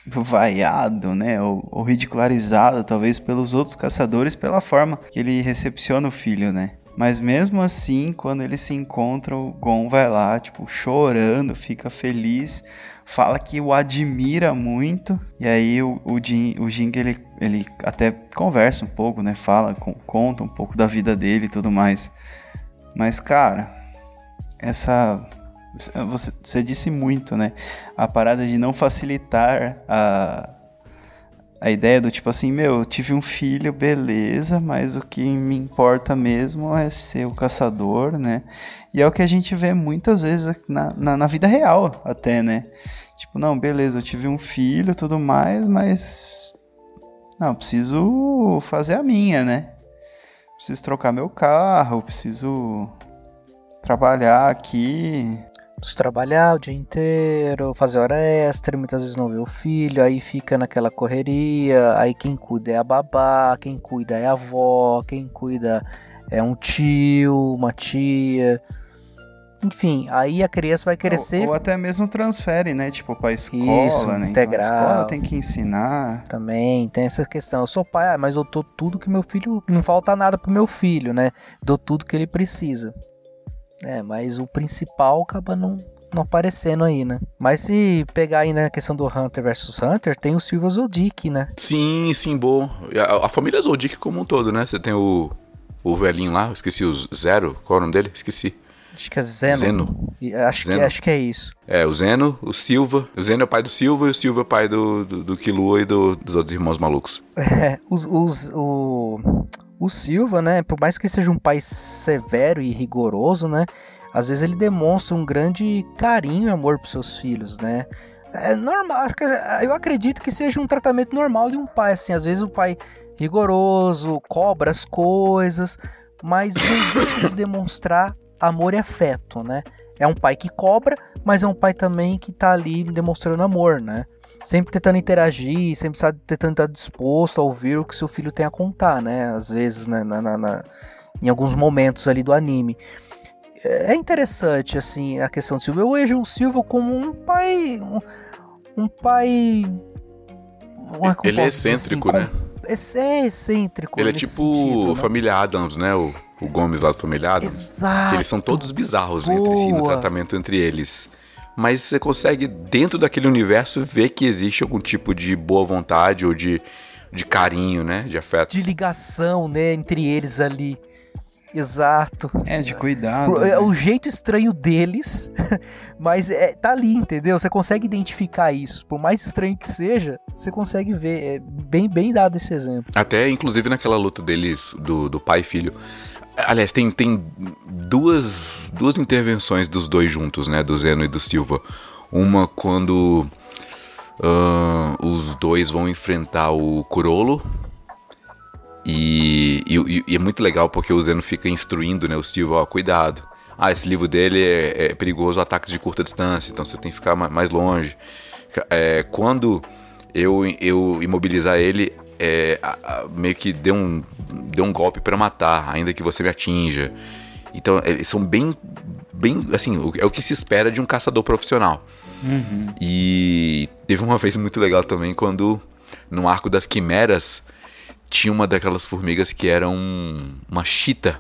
vaiado, né, ou, ou, ridicularizado talvez pelos outros caçadores pela forma que ele recepciona o filho, né? Mas mesmo assim, quando eles se encontram, o Gon vai lá, tipo, chorando, fica feliz, fala que o admira muito. E aí o, o, Jin, o Jing, ele, ele até conversa um pouco, né? Fala, com, conta um pouco da vida dele e tudo mais. Mas, cara, essa. Você, você disse muito, né? A parada de não facilitar a a ideia do tipo assim, meu, eu tive um filho, beleza, mas o que me importa mesmo é ser o caçador, né? E é o que a gente vê muitas vezes na, na, na vida real, até, né? Tipo, não, beleza, eu tive um filho tudo mais, mas. Não, preciso fazer a minha, né? Preciso trocar meu carro, preciso trabalhar aqui, Preciso trabalhar o dia inteiro, fazer hora extra, muitas vezes não vê o filho, aí fica naquela correria, aí quem cuida é a babá, quem cuida é a avó, quem cuida é um tio, uma tia. Enfim, aí a criança vai crescer. Ou, ou até mesmo transfere, né? Tipo, pra escola, Isso, né? Integrar. Então, a escola tem que ensinar. Também tem essa questão. Eu sou pai, ah, mas eu dou tudo que meu filho. Não falta nada pro meu filho, né? Dou tudo que ele precisa. É, mas o principal acaba não, não aparecendo aí, né? Mas se pegar aí na questão do Hunter versus Hunter, tem o Silva Zodic, né? Sim, sim, bom. A, a, família Zodic como um todo, né? Você tem o, o velhinho lá, esqueci o Zero, qual é o nome dele? Esqueci. Acho que é Zeno. Zeno. Acho, Zeno. Que, acho que é isso. É, o Zeno, o Silva. O Zeno é o pai do Silva e o Silva é o pai do, do, do Killua e do, dos outros irmãos malucos. É, os, os, o, o Silva, né, por mais que ele seja um pai severo e rigoroso, né, às vezes ele demonstra um grande carinho e amor para seus filhos, né. É normal, eu acredito que seja um tratamento normal de um pai, assim, às vezes o pai rigoroso, cobra as coisas, mas não deixa de demonstrar amor e afeto, né. É um pai que cobra, mas é um pai também que tá ali demonstrando amor, né? Sempre tentando interagir, sempre tá tentando estar disposto a ouvir o que seu filho tem a contar, né? Às vezes, né? na, na, na em alguns momentos ali do anime. É interessante, assim, a questão do Silva. Eu vejo o Silva como um pai. Um, um pai. Ele é excêntrico, assim, né? É excêntrico. Ele é tipo sentido, né? família Adams, né? O o Gomes lá do Familiado. Exato. eles são todos bizarros Boa. entre si no tratamento entre eles. Mas você consegue, dentro daquele universo, ver que existe algum tipo de boa vontade ou de, de carinho, né? De afeto. De ligação, né? Entre eles ali. Exato. É, de cuidado. É né? o jeito estranho deles, mas é, tá ali, entendeu? Você consegue identificar isso. Por mais estranho que seja, você consegue ver. É bem, bem dado esse exemplo. Até, inclusive, naquela luta deles, do, do pai e filho. Aliás, tem, tem duas, duas intervenções dos dois juntos, né? Do Zeno e do Silva. Uma quando uh, os dois vão enfrentar o Kurolo. E, e, e, é muito legal porque o Zeno fica instruindo né, o Silva, ó, cuidado. Ah, esse livro dele é, é perigoso ataques de curta distância, então você tem que ficar mais longe. É, quando eu, eu imobilizar ele, é, a, a, meio que deu um, deu um golpe para matar, ainda que você me atinja. Então, eles são bem, bem, assim, é o que se espera de um caçador profissional. Uhum. E teve uma vez muito legal também quando, no arco das quimeras, tinha uma daquelas formigas que era um, uma chita.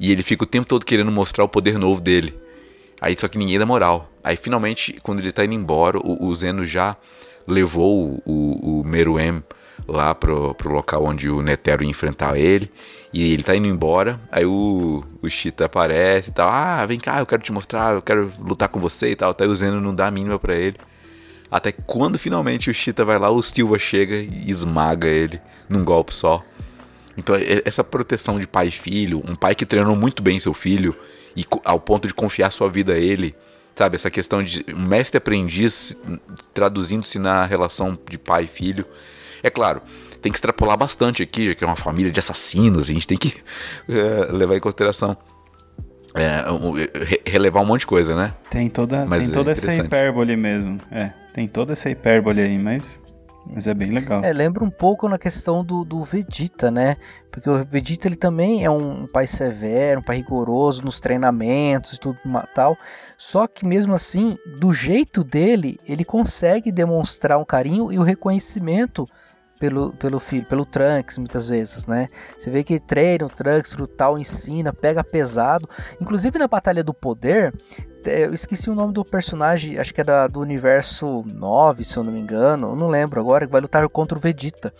E ele fica o tempo todo querendo mostrar o poder novo dele. Aí só que ninguém dá moral. Aí finalmente, quando ele tá indo embora, o, o Zeno já levou o, o, o Meruem lá pro, pro local onde o Netero ia enfrentar ele. E ele tá indo embora. Aí o, o Cheetah aparece e tal. Ah, vem cá, eu quero te mostrar, eu quero lutar com você e tal. Até o Zeno não dá a mínima pra ele. Até quando finalmente o Cheetah vai lá, o Silva chega e esmaga ele num golpe só. Então, essa proteção de pai e filho, um pai que treinou muito bem seu filho e ao ponto de confiar sua vida a ele, sabe? Essa questão de um mestre aprendiz traduzindo-se na relação de pai e filho. É claro, tem que extrapolar bastante aqui, já que é uma família de assassinos, a gente tem que é, levar em consideração. É, relevar um monte de coisa, né? Tem toda, mas tem toda é essa hipérbole mesmo. É, tem toda essa hipérbole aí, mas mas é bem legal. É, lembra um pouco na questão do, do Vegeta, né? Porque o Vegeta ele também é um pai severo, um pai rigoroso nos treinamentos e tudo tal. Só que mesmo assim, do jeito dele, ele consegue demonstrar um carinho e o reconhecimento pelo, pelo filho, pelo Trunks, muitas vezes, né? Você vê que treina o Trunks, o tal ensina, pega pesado. Inclusive na Batalha do Poder, eu esqueci o nome do personagem, acho que é da, do universo 9, se eu não me engano, não lembro agora, que vai lutar contra o Vegeta.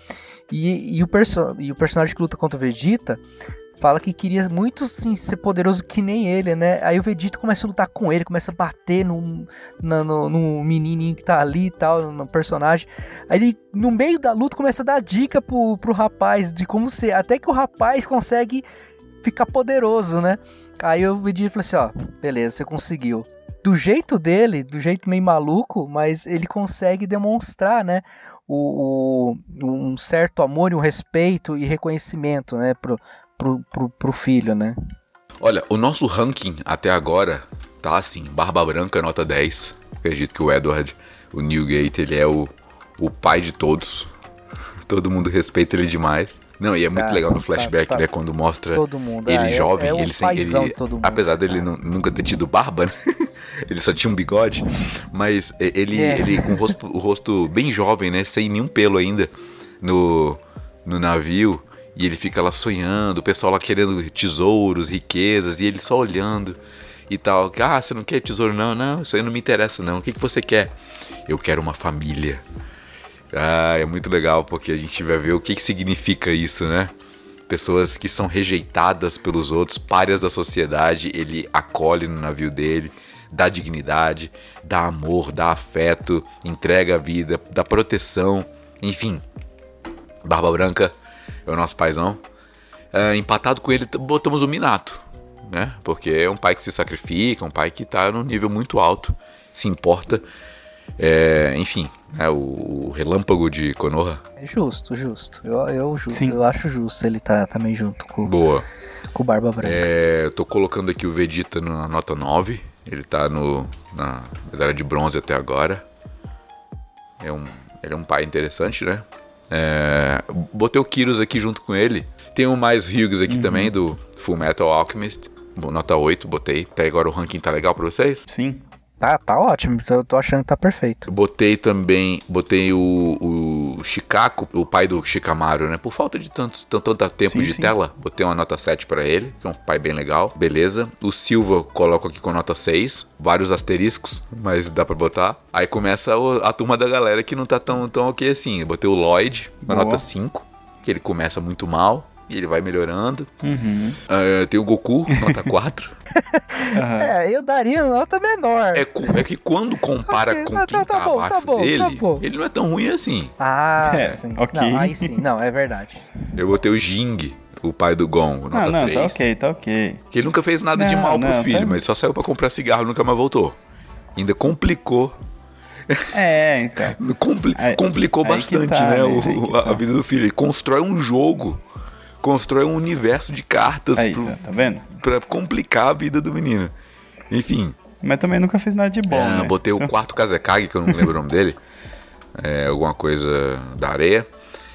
E, e, o, perso e o personagem que luta contra o Vegeta fala que queria muito sim ser poderoso que nem ele, né? Aí o Vegeta começa a lutar com ele, começa a bater no, no, no, menininho que tá ali e tal, no personagem. Aí ele, no meio da luta, começa a dar dica pro, pro rapaz de como ser, até que o rapaz consegue ficar poderoso, né? Aí o Vegeta falou assim: ó, beleza, você conseguiu. Do jeito dele, do jeito meio maluco, mas ele consegue demonstrar, né? O, o, um certo amor e um respeito e reconhecimento, né, pro, pro, pro, pro filho, né? Olha, o nosso ranking até agora tá assim, Barba Branca nota 10. Acredito que o Edward, o Newgate, ele é o, o pai de todos. Todo mundo respeita ele demais. Não, e é muito legal no tá, flashback, tá, tá, né? Quando mostra mundo, ele é, jovem, é, é ele sem. Ele, apesar dele nunca ter tido barba, né? ele só tinha um bigode, mas ele, é. ele com o rosto, o rosto bem jovem, né? Sem nenhum pelo ainda no, no navio. E ele fica lá sonhando, o pessoal lá querendo tesouros, riquezas, e ele só olhando e tal. Ah, você não quer tesouro? Não, não, isso aí não me interessa, não. O que, que você quer? Eu quero uma família. Ah, é muito legal porque a gente vai ver o que, que significa isso, né? Pessoas que são rejeitadas pelos outros, párias da sociedade, ele acolhe no navio dele, dá dignidade, dá amor, dá afeto, entrega a vida, dá proteção, enfim. Barba Branca é o nosso paizão. É, empatado com ele, botamos o Minato, né? Porque é um pai que se sacrifica, um pai que tá num nível muito alto, se importa. É, enfim, é o, o, relâmpago de Konoha. É justo, justo. Eu, eu, ju eu acho justo ele tá também junto com, Boa. com o Barba Branca. É, eu tô colocando aqui o Vegeta na nota 9. Ele tá no, na medalha de bronze até agora. É um, ele é um pai interessante, né? É, botei o Kyrus aqui junto com ele. Tem o mais Hughes aqui uhum. também, do Full Metal Alchemist. Nota 8, botei. Até agora o ranking tá legal pra vocês? Sim. Tá, tá ótimo. Eu tô achando que tá perfeito. Botei também, botei o, o Chicaco, o pai do Shikamaru, né? Por falta de tanto, tanto, tanto tempo sim, de sim. tela, botei uma nota 7 para ele, que é um pai bem legal. Beleza. O Silva coloco aqui com nota 6, vários asteriscos, mas dá para botar. Aí começa a, turma da galera que não tá tão, tão ok assim. Eu botei o Lloyd, com nota 5, que ele começa muito mal ele vai melhorando. Uhum. Uh, tem o Goku, nota 4. uhum. É, eu daria nota menor. É, é que quando compara okay, com tá, quem tá, tá, tá bom, tá bom, dele, tá bom. ele não é tão ruim assim. Ah, é, sim. Okay. Não, aí sim, não, é verdade. Eu botei o Jing, o pai do Gon, nota não, não, 3. tá ok, tá ok. Que ele nunca fez nada não, de mal pro não, filho, tá... mas só saiu para comprar cigarro e nunca mais voltou. Ainda complicou é, então. Compli aí, complicou aí bastante, tá, né? né? O, tá. a vida do filho. Ele constrói um jogo constrói um universo de cartas é isso, pro, tá vendo? pra complicar a vida do menino. Enfim. Mas também nunca fez nada de bom, é, né? Botei o quarto Kazekage, que eu não lembro o nome dele. É, alguma coisa da areia.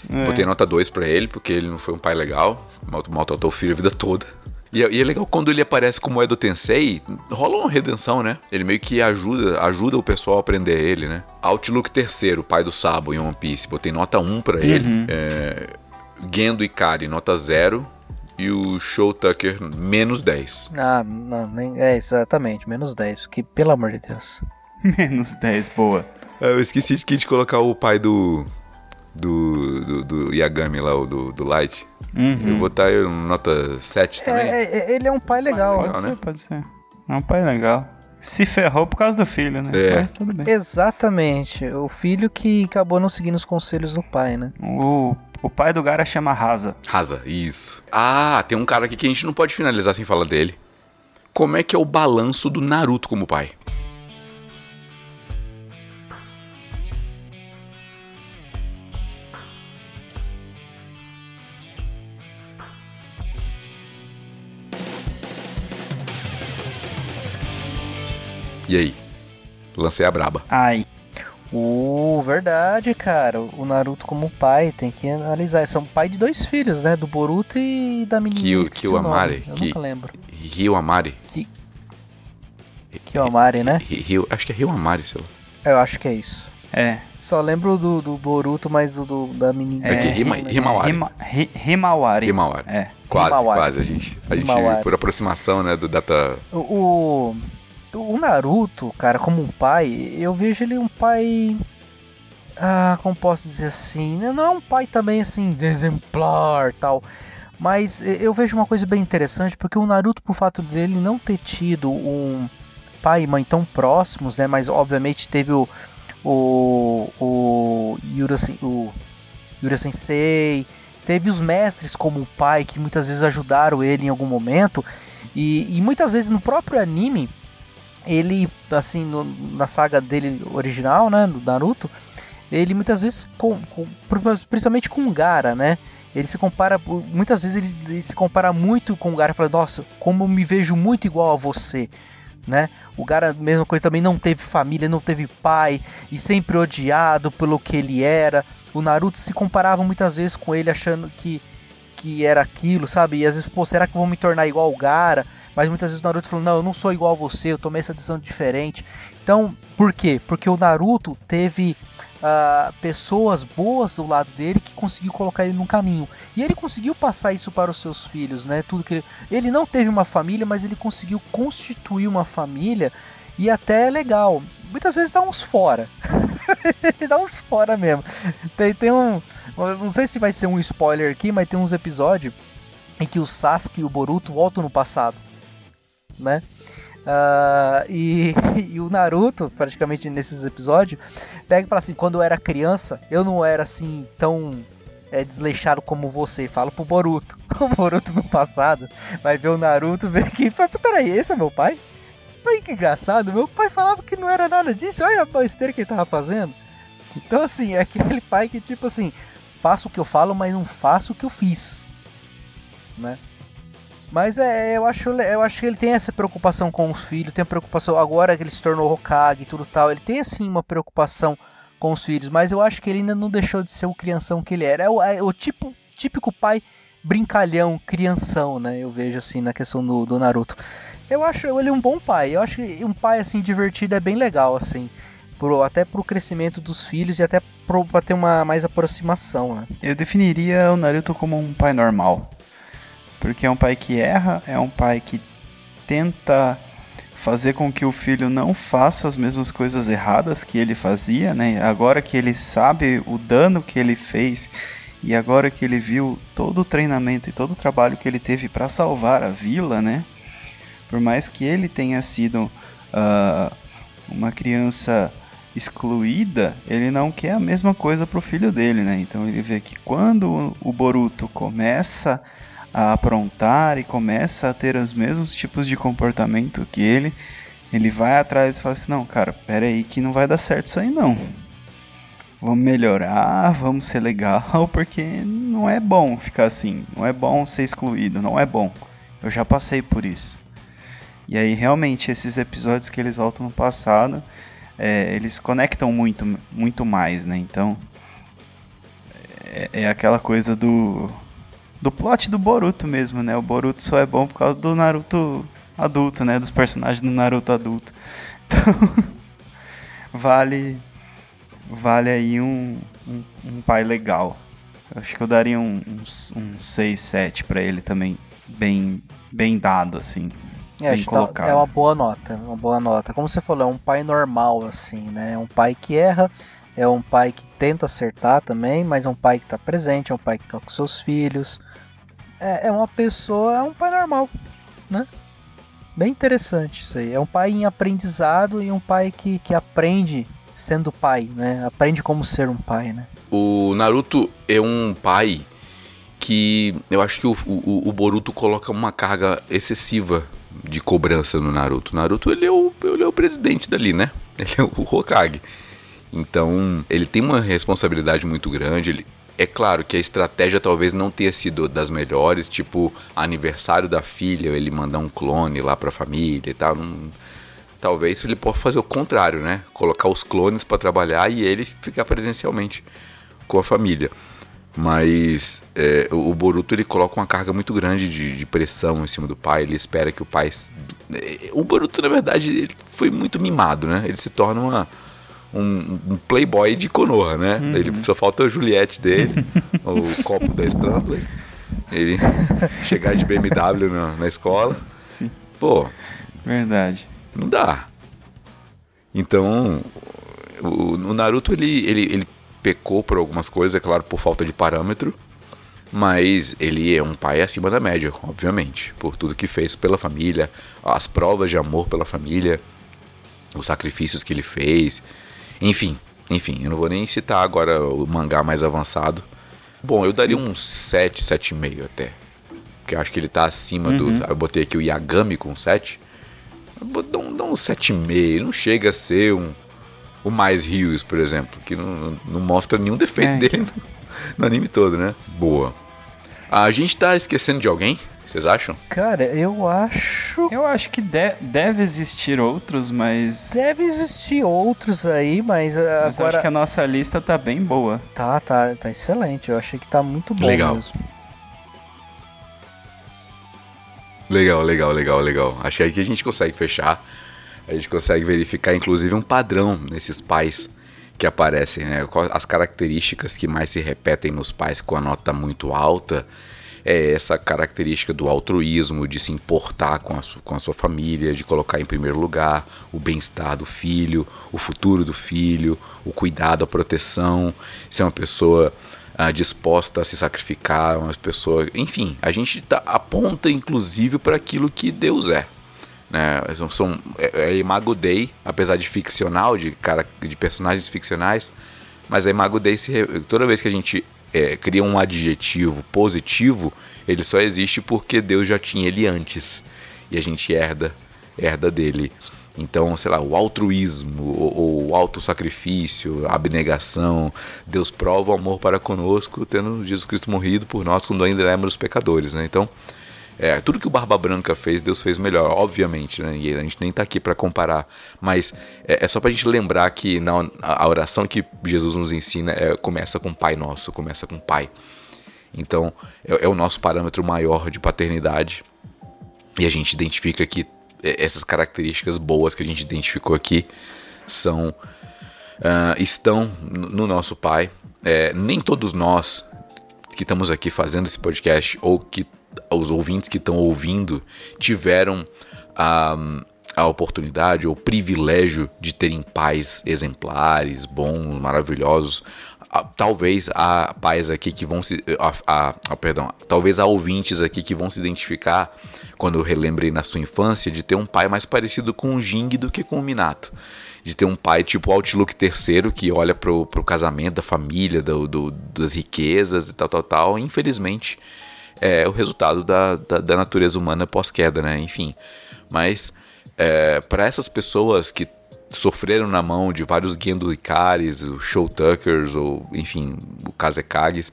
É. Botei nota 2 pra ele, porque ele não foi um pai legal. Maltratou o filho a vida toda. E é, e é, legal quando ele aparece como Edo Tensei, rola uma redenção, né? Ele meio que ajuda, ajuda o pessoal a aprender ele, né? Outlook terceiro, pai do Sabo em One Piece, botei nota 1 pra ele. Uhum. É, Gendo e Kari, nota 0. E o Show Tucker, menos 10. Ah, não, nem, é exatamente, menos 10. Que, pelo amor de Deus. menos 10, boa. É, eu esqueci de, de colocar o pai do. Do, do, do Yagami lá, o do, do Light. Uhum. Eu vou botar ele nota 7 também. É, é, ele é um pai legal. Pode legal, ser, né? pode ser. É um pai legal. Se ferrou por causa do filho, né? É. Mas tudo bem. Exatamente. O filho que acabou não seguindo os conselhos do pai, né? O o pai do Gara chama Rasa. Rasa, isso. Ah, tem um cara aqui que a gente não pode finalizar sem falar dele. Como é que é o balanço do Naruto como pai? E aí? Lancei a braba. Ai. Uh, verdade, cara. O Naruto como pai tem que analisar. São pai de dois filhos, né? Do Boruto e da menina. Kyo, Kyo Amari. Eu Ki, nunca lembro. Rio Amari. Ki, Kyo Amari, né? Rio, acho que é Rio Amari, sei lá. Eu acho que é isso. É. Só lembro do, do Boruto, mas do, do da menina. É, é Hima, Himawari. Hima, Himawari. Himawari. É. Quase, Himawari. quase. A gente, a gente Himawari. por aproximação, né, do data... O, o, o Naruto, cara, como um pai, eu vejo ele um pai. Ah, como posso dizer assim? Não é um pai também assim, exemplar tal. Mas eu vejo uma coisa bem interessante, porque o Naruto, por fato dele não ter tido um pai e mãe tão próximos, né? Mas obviamente teve o. O. O. Yura, o Yura Sensei. Teve os mestres como pai que muitas vezes ajudaram ele em algum momento. E, e muitas vezes no próprio anime, ele, assim, no- na saga dele original, né? Do Naruto, ele muitas vezes, com, com- principalmente com o Gara, né? Ele se compara, muitas vezes ele, se compara muito com o Gara, falando, nossa, como eu me vejo muito igual a você, né? O Gara, mesma coisa, também não teve família, não teve pai e sempre odiado pelo que ele era. O Naruto se comparava muitas vezes com ele, achando que, que era aquilo, sabe? E às vezes, pô, será que eu vou me tornar igual o Gara? Mas muitas vezes o Naruto falou, não, eu não sou igual a você, eu tomei essa decisão diferente. Então, por quê? Porque o Naruto teve ah, pessoas boas do lado dele que conseguiu colocar ele no caminho. E ele conseguiu passar isso para os seus filhos, né? Tudo que ele, ele não teve uma família, mas ele conseguiu constituir uma família e até é legal. Muitas vezes dá uns fora. ele dá uns fora mesmo. Tem, tem um. Não sei se vai ser um spoiler aqui, mas tem uns episódios em que o Sasuke e o Boruto voltam no passado. Né? Ah, e, e o Naruto, praticamente nesses episódios, pega e fala assim: quando eu era criança, eu não era assim tão é, desleixado como você. Fala pro Boruto. O Boruto no passado vai ver o Naruto, vê aqui e fala: peraí, esse é meu pai? Olha que engraçado, meu pai falava que não era nada disso, olha a besteira que ele tava fazendo. Então, assim, é aquele pai que, tipo assim, faço o que eu falo, mas não faço o que eu fiz. Né? Mas é, eu acho, eu acho que ele tem essa preocupação com os filhos, tem a preocupação agora que ele se tornou Hokage e tudo tal. Ele tem assim uma preocupação com os filhos, mas eu acho que ele ainda não deixou de ser o crianção que ele era. É o, é o tipo, típico pai brincalhão, crianção, né? Eu vejo assim na questão do, do Naruto. Eu acho ele um bom pai. Eu acho que um pai assim divertido é bem legal assim, pro, até pro crescimento dos filhos e até pro, pra ter uma mais aproximação, né? Eu definiria o Naruto como um pai normal. Porque é um pai que erra, é um pai que tenta fazer com que o filho não faça as mesmas coisas erradas que ele fazia, né? Agora que ele sabe o dano que ele fez e agora que ele viu todo o treinamento e todo o trabalho que ele teve para salvar a vila, né? Por mais que ele tenha sido ah, uma criança excluída, ele não quer a mesma coisa pro filho dele, né? Então ele vê que quando o Boruto começa a aprontar e começa a ter os mesmos tipos de comportamento que ele, ele vai atrás e fala assim: Não, cara, pera aí que não vai dar certo isso aí não. Vamos melhorar, vamos ser legal, porque não é bom ficar assim, não é bom ser excluído, não é bom. Eu já passei por isso. E aí, realmente, esses episódios que eles voltam no passado, é, eles conectam muito, muito mais, né? Então, é, é aquela coisa do do plot do Boruto mesmo, né? O Boruto só é bom por causa do Naruto adulto, né? Dos personagens do Naruto adulto. Então, vale vale aí um, um, um pai legal. Eu acho que eu daria um, um, um 6, 7 pra ele também, bem, bem dado, assim. É, bem tá- colocado. é uma boa nota, uma boa nota. Como você falou, é um pai normal, assim, né? É um pai que erra, é um pai que tenta acertar também, mas é um pai que tá presente, é um pai que tá com seus filhos. É, é uma pessoa, é um pai normal, né? Bem interessante isso aí. É um pai em aprendizado e um pai que, que aprende sendo pai, né? Aprende como ser um pai, né? O Naruto é um pai que eu acho que o, o, o Boruto coloca uma carga excessiva de cobrança no Naruto. Naruto ele é o, ele é o presidente dali, né? Ele é o Hokage. Então ele tem uma responsabilidade muito grande. Ele, é claro que a estratégia talvez não tenha sido das melhores, tipo aniversário da filha, ele mandar um clone lá pra família e tal. Não, talvez ele possa fazer o contrário, né? Colocar os clones pra trabalhar e ele ficar presencialmente com a família. Mas é, o o Boruto ele coloca uma carga muito grande de, de pressão em cima do pai. Ele espera que o pai. é, O Boruto, na verdade, ele foi muito mimado, né? Ele se torna uma, um, um playboy de Konoha, né? Uhum. Ele só falta a Juliette dele, o copo da Stanley. Ele chegar de BMW na, na escola. Sim. Pô. Verdade. Não dá. Então, o, o Naruto ele, ele, ele pecou por algumas coisas, é claro, por falta de parâmetro. Mas ele é um pai acima da média, obviamente, por tudo que fez pela família, as provas de amor pela família, os sacrifícios que ele fez, enfim, enfim, eu não vou nem citar agora o mangá mais avançado. Bom, eu daria Sim. um 7, 7,5 até. Porque eu acho que ele tá acima uhum. do. Eu botei aqui o Yagami com 7. Dá um, dá um 7,5. Não chega a ser um. O mais Rios, por exemplo, que não, não mostra nenhum defeito é, dele no, no anime todo, né? Boa. A gente tá esquecendo de alguém? Vocês acham? Cara, eu acho. Eu acho que de deve existir outros, mas. Deve existir outros aí, mas, uh, mas agora. acho que a nossa lista tá bem boa. Tá, tá, tá excelente. Eu achei que tá muito bom legal. mesmo. Legal, legal, legal, legal. Acho que aqui a gente consegue fechar. A gente consegue verificar, inclusive, um padrão nesses pais que aparecem, né? As características que mais se repetem nos pais com a nota muito alta é essa característica do altruísmo, de se importar com a, com a sua família, de colocar em primeiro lugar o bem-estar do filho, o futuro do filho, o cuidado, a proteção, ser uma pessoa ah, disposta a se sacrificar, uma pessoa. Enfim, a gente tá, aponta inclusive para aquilo que Deus é. Né? São, são, é, é Imago Dei, apesar de ficcional, de, cara, de personagens ficcionais, mas a Imago Dei, se, toda vez que a gente é, cria um adjetivo positivo, ele só existe porque Deus já tinha ele antes e a gente herda, herda dele. Então, sei lá, o altruísmo, o, o autossacrifício, abnegação, Deus prova o amor para conosco, tendo Jesus Cristo morrido por nós quando ainda éramos pecadores, né? Então, é, tudo que o Barba Branca fez, Deus fez melhor, obviamente, né? E a gente nem está aqui para comparar. Mas é, é só para a gente lembrar que na, a oração que Jesus nos ensina é, começa com Pai Nosso, começa com Pai. Então, é, é o nosso parâmetro maior de paternidade. E a gente identifica que essas características boas que a gente identificou aqui são uh, estão no nosso pai. É, nem todos nós que estamos aqui fazendo esse podcast ou que os ouvintes que estão ouvindo tiveram a, a oportunidade ou privilégio de terem pais exemplares, bons, maravilhosos. Talvez há pais aqui que vão se. A, a, perdão, talvez há ouvintes aqui que vão se identificar quando eu relembrei na sua infância de ter um pai mais parecido com o Jing do que com o Minato de ter um pai tipo Outlook terceiro que olha pro, pro casamento da família, do, do, das riquezas e tal, tal, tal. Infelizmente, é o resultado da, da, da natureza humana pós-queda, né? Enfim. Mas é, para essas pessoas que sofreram na mão de vários Gendo Ikaris, o Show Tuckers, ou enfim, o Kazekages,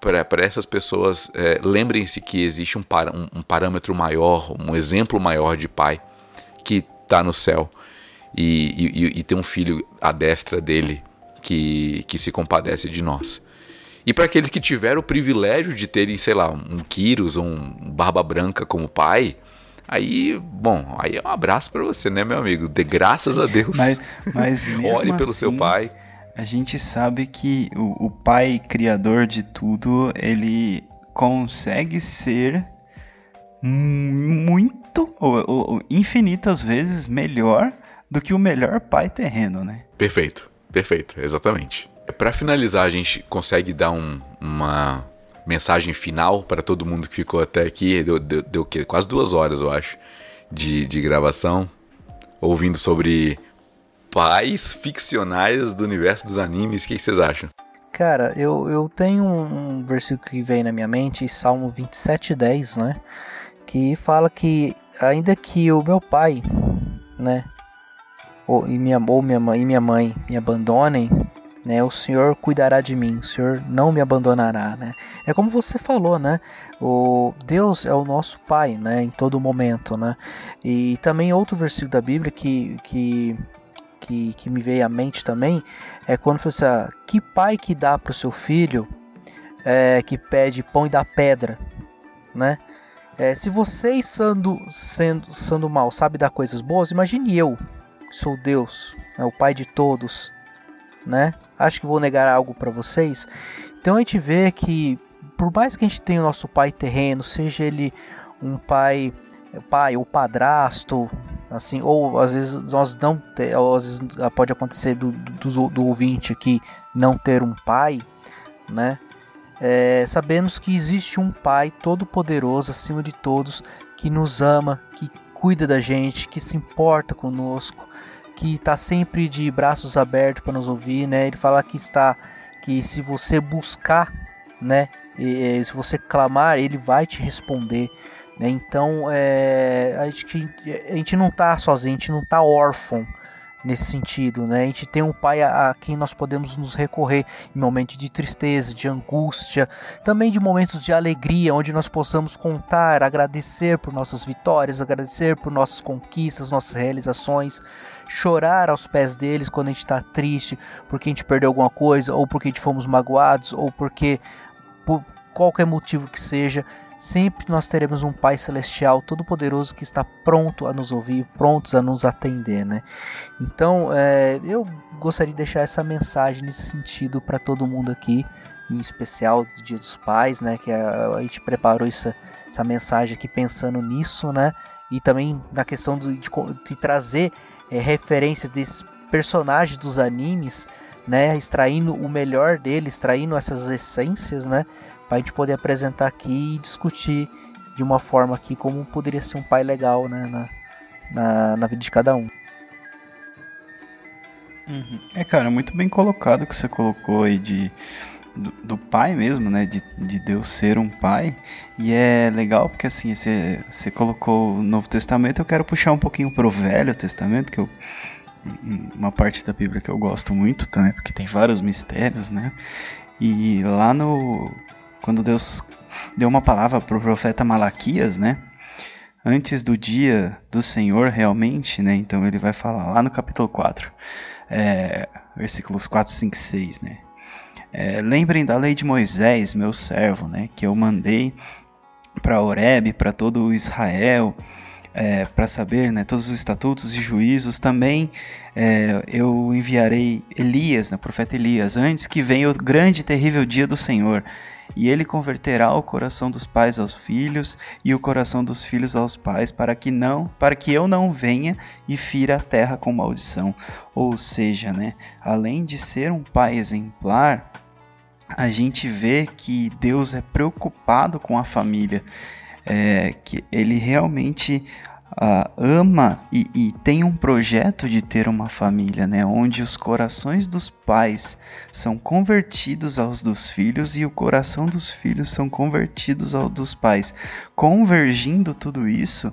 para essas pessoas, é, lembrem-se que existe um, um, um, parâmetro maior, um exemplo maior de pai que está no céu e, e, e, tem um filho à destra dele que, que se compadece de nós. E para aqueles que tiveram o privilégio de terem, sei lá, um Kyrus ou um Barba Branca como pai, aí, bom, aí é um abraço para você, né, meu amigo? De graças a Deus. Mas, mas mesmo Ore pelo assim, seu pai. A gente sabe que o, o pai criador de tudo, ele consegue ser muito, ou, ou, infinitas vezes melhor do que o melhor pai terreno, né? Perfeito, perfeito, exatamente. Para finalizar, a gente consegue dar um, uma mensagem final para todo mundo que ficou até aqui. Deu, deu, deu quê? quase duas horas, eu acho, de, de gravação, ouvindo sobre pais ficcionais do universo dos animes. O que vocês acham? Cara, eu, eu tenho um versículo que vem na minha mente, Salmo 27,10, né? Que fala que ainda que o meu pai, né? Ou, e, minha, ou minha mãe e minha mãe me abandonem, né? O Senhor cuidará de mim, o Senhor não me abandonará, né? É como você falou, né? O Deus é o nosso Pai, né? Em todo momento, né? E também outro versículo da Bíblia que, que que, que, me veio à mente também é quando foi assim, ah, que pai que dá para o seu filho é, que pede pão e dá pedra, né? É, se vocês sendo, sendo, sendo mal sabe dar coisas boas, imagine eu, sou Deus, né, o pai de todos, né? Acho que vou negar algo para vocês. Então a gente vê que por mais que a gente tenha o nosso pai terreno, seja ele um pai, pai ou padrasto, assim, ou às vezes nós não, ou às vezes pode acontecer do, do, do ouvinte aqui não ter um pai, né? É, sabemos que existe um Pai todo-poderoso acima de todos que nos ama, que cuida da gente, que se importa conosco, que está sempre de braços abertos para nos ouvir, né? Ele fala que está que se você buscar, né, e, se você clamar, ele vai te responder. Né? Então é, a, gente, a gente não está sozinho, a gente não está órfão nesse sentido, né? A gente tem um pai a, a, quem nós podemos nos recorrer em momentos de tristeza, de angústia, também de momentos de alegria, onde nós possamos contar, agradecer por nossas vitórias, agradecer por nossas conquistas, nossas realizações, chorar aos pés deles quando a gente está triste, porque a gente perdeu alguma coisa, ou porque a gente fomos magoados, ou porque por qualquer motivo que seja, sempre nós teremos um Pai Celestial Todo-Poderoso que está pronto a nos ouvir, prontos a nos atender, né? Então, é, eu gostaria de deixar essa mensagem nesse sentido para todo mundo aqui, em especial do Dia dos Pais, né? Que a, gente preparou essa, essa mensagem aqui pensando nisso, né? E também na questão de, de, de trazer é, referências desses personagens dos animes né, extraindo o melhor dele, extraindo essas essências, né, para a gente poder apresentar aqui e discutir de uma forma aqui como poderia ser um pai legal, né, na, na, na vida de cada um. Uhum. É, cara, muito bem colocado que você colocou aí de do, do, pai mesmo, né? De, de Deus ser um pai. E é legal porque assim, você, você colocou o Novo Testamento, eu quero puxar um pouquinho pro Velho Testamento, que eu uma parte da Bíblia que eu gosto muito também, porque tem vários mistérios, né? E lá no quando Deus deu uma palavra para o profeta Malaquias, né? Antes do dia do Senhor realmente, né? Então ele vai falar lá no capítulo 4, é, versículos 4, 5 6, né? É, lembrem da lei de Moisés, meu servo, né? Que eu mandei para Oreb, para todo Israel, é, para saber né, todos os estatutos e juízos, também é, eu enviarei Elias, né, profeta Elias, antes que venha o grande e terrível dia do Senhor. E ele converterá o coração dos pais aos filhos e o coração dos filhos aos pais, para que não, para que eu não venha e fira a terra com maldição. Ou seja, né, além de ser um pai exemplar, a gente vê que Deus é preocupado com a família é, que ele realmente uh, ama e, e, tem um projeto de ter uma família, né, onde os corações dos pais são convertidos aos dos filhos e o coração dos filhos são convertidos aos dos pais, convergindo tudo isso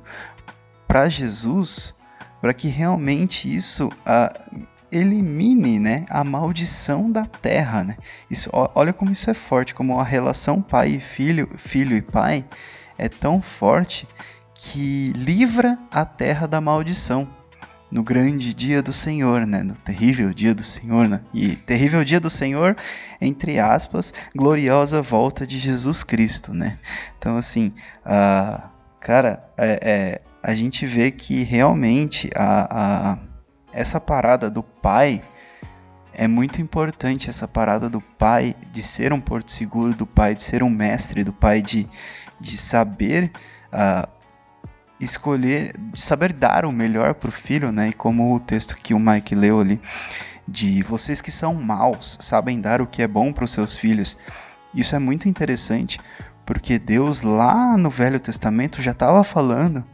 para Jesus, para que realmente isso uh, elimine né, a maldição da terra. Né? Isso, olha como isso é forte, como a relação pai e filho, filho e pai é tão forte que livra a terra da maldição no grande dia do Senhor, né? No terrível dia do Senhor, né? E terrível dia do Senhor, entre aspas, gloriosa volta de Jesus Cristo, né? Então, assim, uh, cara, é, é, a gente vê que realmente a, a, essa parada do Pai é muito importante, essa parada do Pai de ser um porto seguro, do Pai de ser um mestre, do Pai de de saber uh, escolher, saber dar o melhor para o filho, né? E como o texto que o Mike leu ali, de vocês que são maus sabem dar o que é bom para os seus filhos. Isso é muito interessante, porque Deus lá no Velho Testamento já estava falando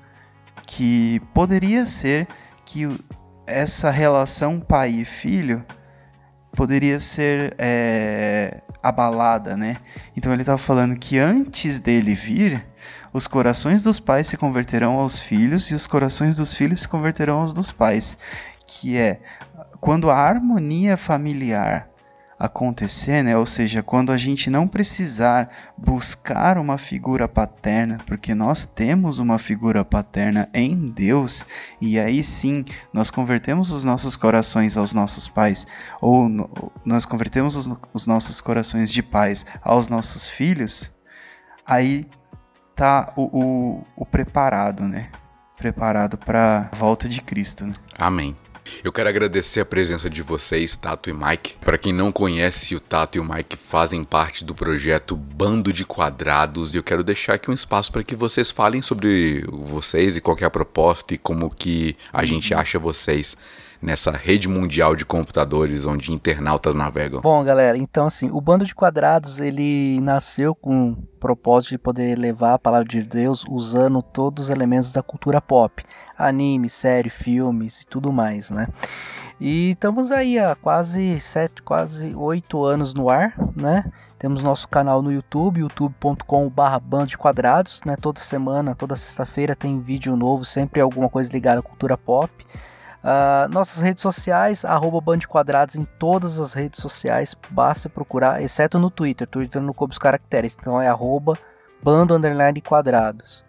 que poderia ser que essa relação pai e filho poderia ser é, abalada, né? Então ele estava falando que antes dele vir, os corações dos pais se converterão aos filhos e os corações dos filhos se converterão aos dos pais, que é quando a harmonia familiar acontecer, né? Ou seja, quando a gente não precisar buscar uma figura paterna, porque nós temos uma figura paterna em Deus, e aí sim nós convertemos os nossos corações aos nossos pais, ou nós convertemos os, os nossos corações de pais aos nossos filhos, aí tá o, o, o preparado, né? Preparado para a volta de Cristo. Né? Amém. Eu quero agradecer a presença de vocês, Tato e Mike. Para quem não conhece, o Tato e o Mike fazem parte do projeto Bando de Quadrados e eu quero deixar aqui um espaço para que vocês falem sobre vocês e qual é a proposta e como que a gente acha vocês nessa rede mundial de computadores onde internautas navegam? Bom, galera, então assim, o Bando de Quadrados ele nasceu com o propósito de poder levar a palavra de Deus usando todos os elementos da cultura pop, anime, série, filmes e tudo mais, né? E estamos aí há quase sete, quase oito anos no ar, né? Temos nosso canal no YouTube, youtube.com/barra bando de quadrados, né? Toda semana, toda sexta-feira tem vídeo novo, sempre alguma coisa ligada à cultura pop. Uh, nossas redes sociais, arroba Quadrados em todas as redes sociais, basta procurar, exceto no Twitter, Twitter não coube os caracteres, então é arroba Bando Underline Quadrados.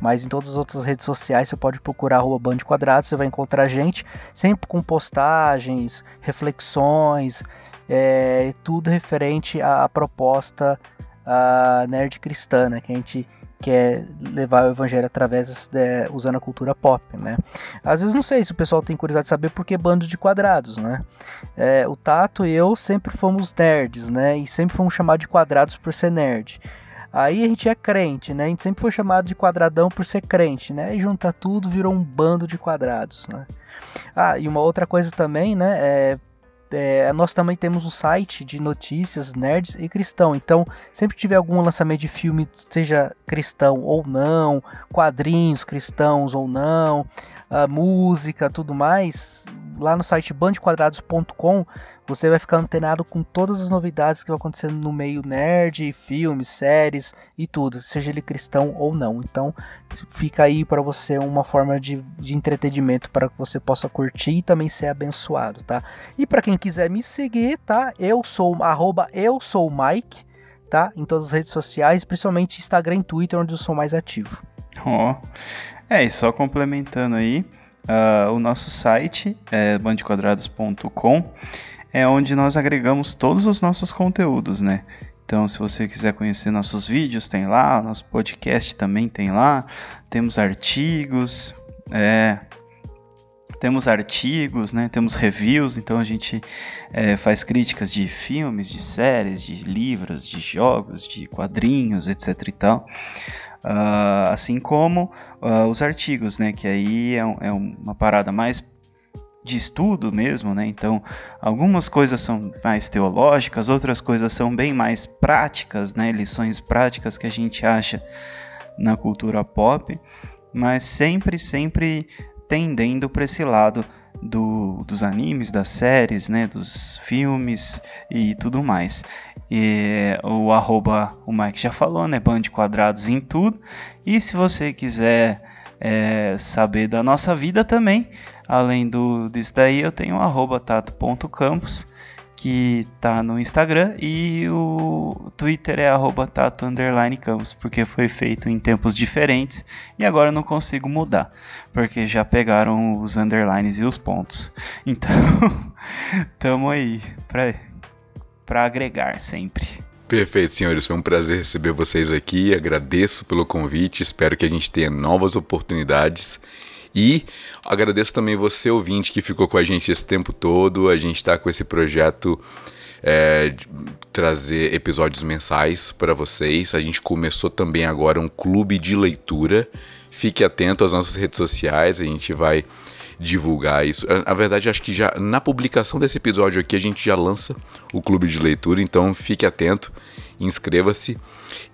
Mas em todas as outras redes sociais você pode procurar arroba Band Quadrados, você vai encontrar gente, sempre com postagens, reflexões, é, tudo referente à proposta a nerd cristã, né, que a gente quer levar o evangelho através de, usando a cultura pop, né? Às vezes não sei se o pessoal tem curiosidade de saber por que bando de quadrados, né? É, o Tato e eu sempre fomos nerds, né? E sempre fomos chamados de quadrados por ser nerd. Aí a gente é crente, né? A gente sempre foi chamado de quadradão por ser crente, né? E junta tudo, virou um bando de quadrados, né? Ah, e uma outra coisa também, né? É é, nós também temos um site de notícias nerds e cristão. Então, sempre tiver algum lançamento de filme, seja cristão ou não, quadrinhos cristãos ou não, a música, tudo mais, lá no site bandequadrados.com você vai ficar antenado com todas as novidades que vão acontecendo no meio nerd, filmes, séries e tudo, seja ele cristão ou não. Então fica aí para você uma forma de, de entretenimento para que você possa curtir e também ser abençoado, tá? E para quem quiser me seguir, tá? Eu sou arroba eu sou Mike, tá? Em todas as redes sociais, principalmente Instagram e Twitter, onde eu sou mais ativo. Ó. Oh. É, e só complementando aí, uh, o nosso site é bandequadrados.com, é onde nós agregamos todos os nossos conteúdos, né? Então, se você quiser conhecer nossos vídeos, tem lá, nosso podcast também tem lá, temos artigos, é, temos artigos, né? temos reviews, então a gente é, faz críticas de filmes, de séries, de livros, de jogos, de quadrinhos, etc e tal. Uh, assim como uh, os artigos, né? Que aí é, é, uma parada mais de estudo mesmo, né? Então, algumas coisas são mais teológicas, outras coisas são bem mais práticas, né? Lições práticas que a gente acha na cultura pop, mas sempre, sempre tendendo para esse lado do, dos animes, das séries, né, dos filmes e tudo mais. E o arroba, o Mike já falou, né? Band quadrados em tudo. E se você quiser é, saber da nossa vida também, além do disso daí, eu tenho o tato.campos, que tá no Instagram, e o Twitter é arroba tato campos, porque foi feito em tempos diferentes e agora eu não consigo mudar, porque já pegaram os underlines e os pontos. Então, tamo aí pra para agregar sempre. Perfeito, senhores. Foi um prazer receber vocês aqui. Agradeço pelo convite. Espero que a gente tenha novas oportunidades. E agradeço também você, ouvinte, que ficou com a gente esse tempo todo. A gente está com esse projeto é, trazer episódios mensais para vocês. A gente começou também agora um clube de leitura. Fique atento às nossas redes sociais. A gente vai divulgar isso. Na verdade, acho que já na publicação desse episódio aqui a gente já lança o clube de leitura, então fique atento, inscreva-se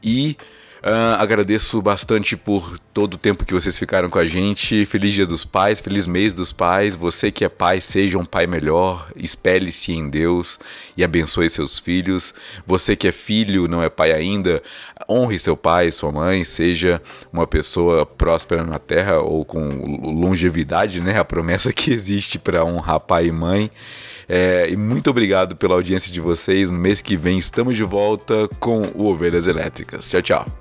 e Uh, agradeço bastante por todo o tempo que vocês ficaram com a gente. Feliz Dia dos Pais, feliz mês dos pais. Você que é pai, seja um pai melhor. Espelhe-se em Deus e abençoe seus filhos. Você que é filho, não é pai ainda, honre seu pai, sua mãe. Seja uma pessoa próspera na terra ou com longevidade, né? A promessa que existe para honrar pai e mãe. É, e muito obrigado pela audiência de vocês. No mês que vem estamos de volta com o Ovelhas Elétricas. Tchau, tchau.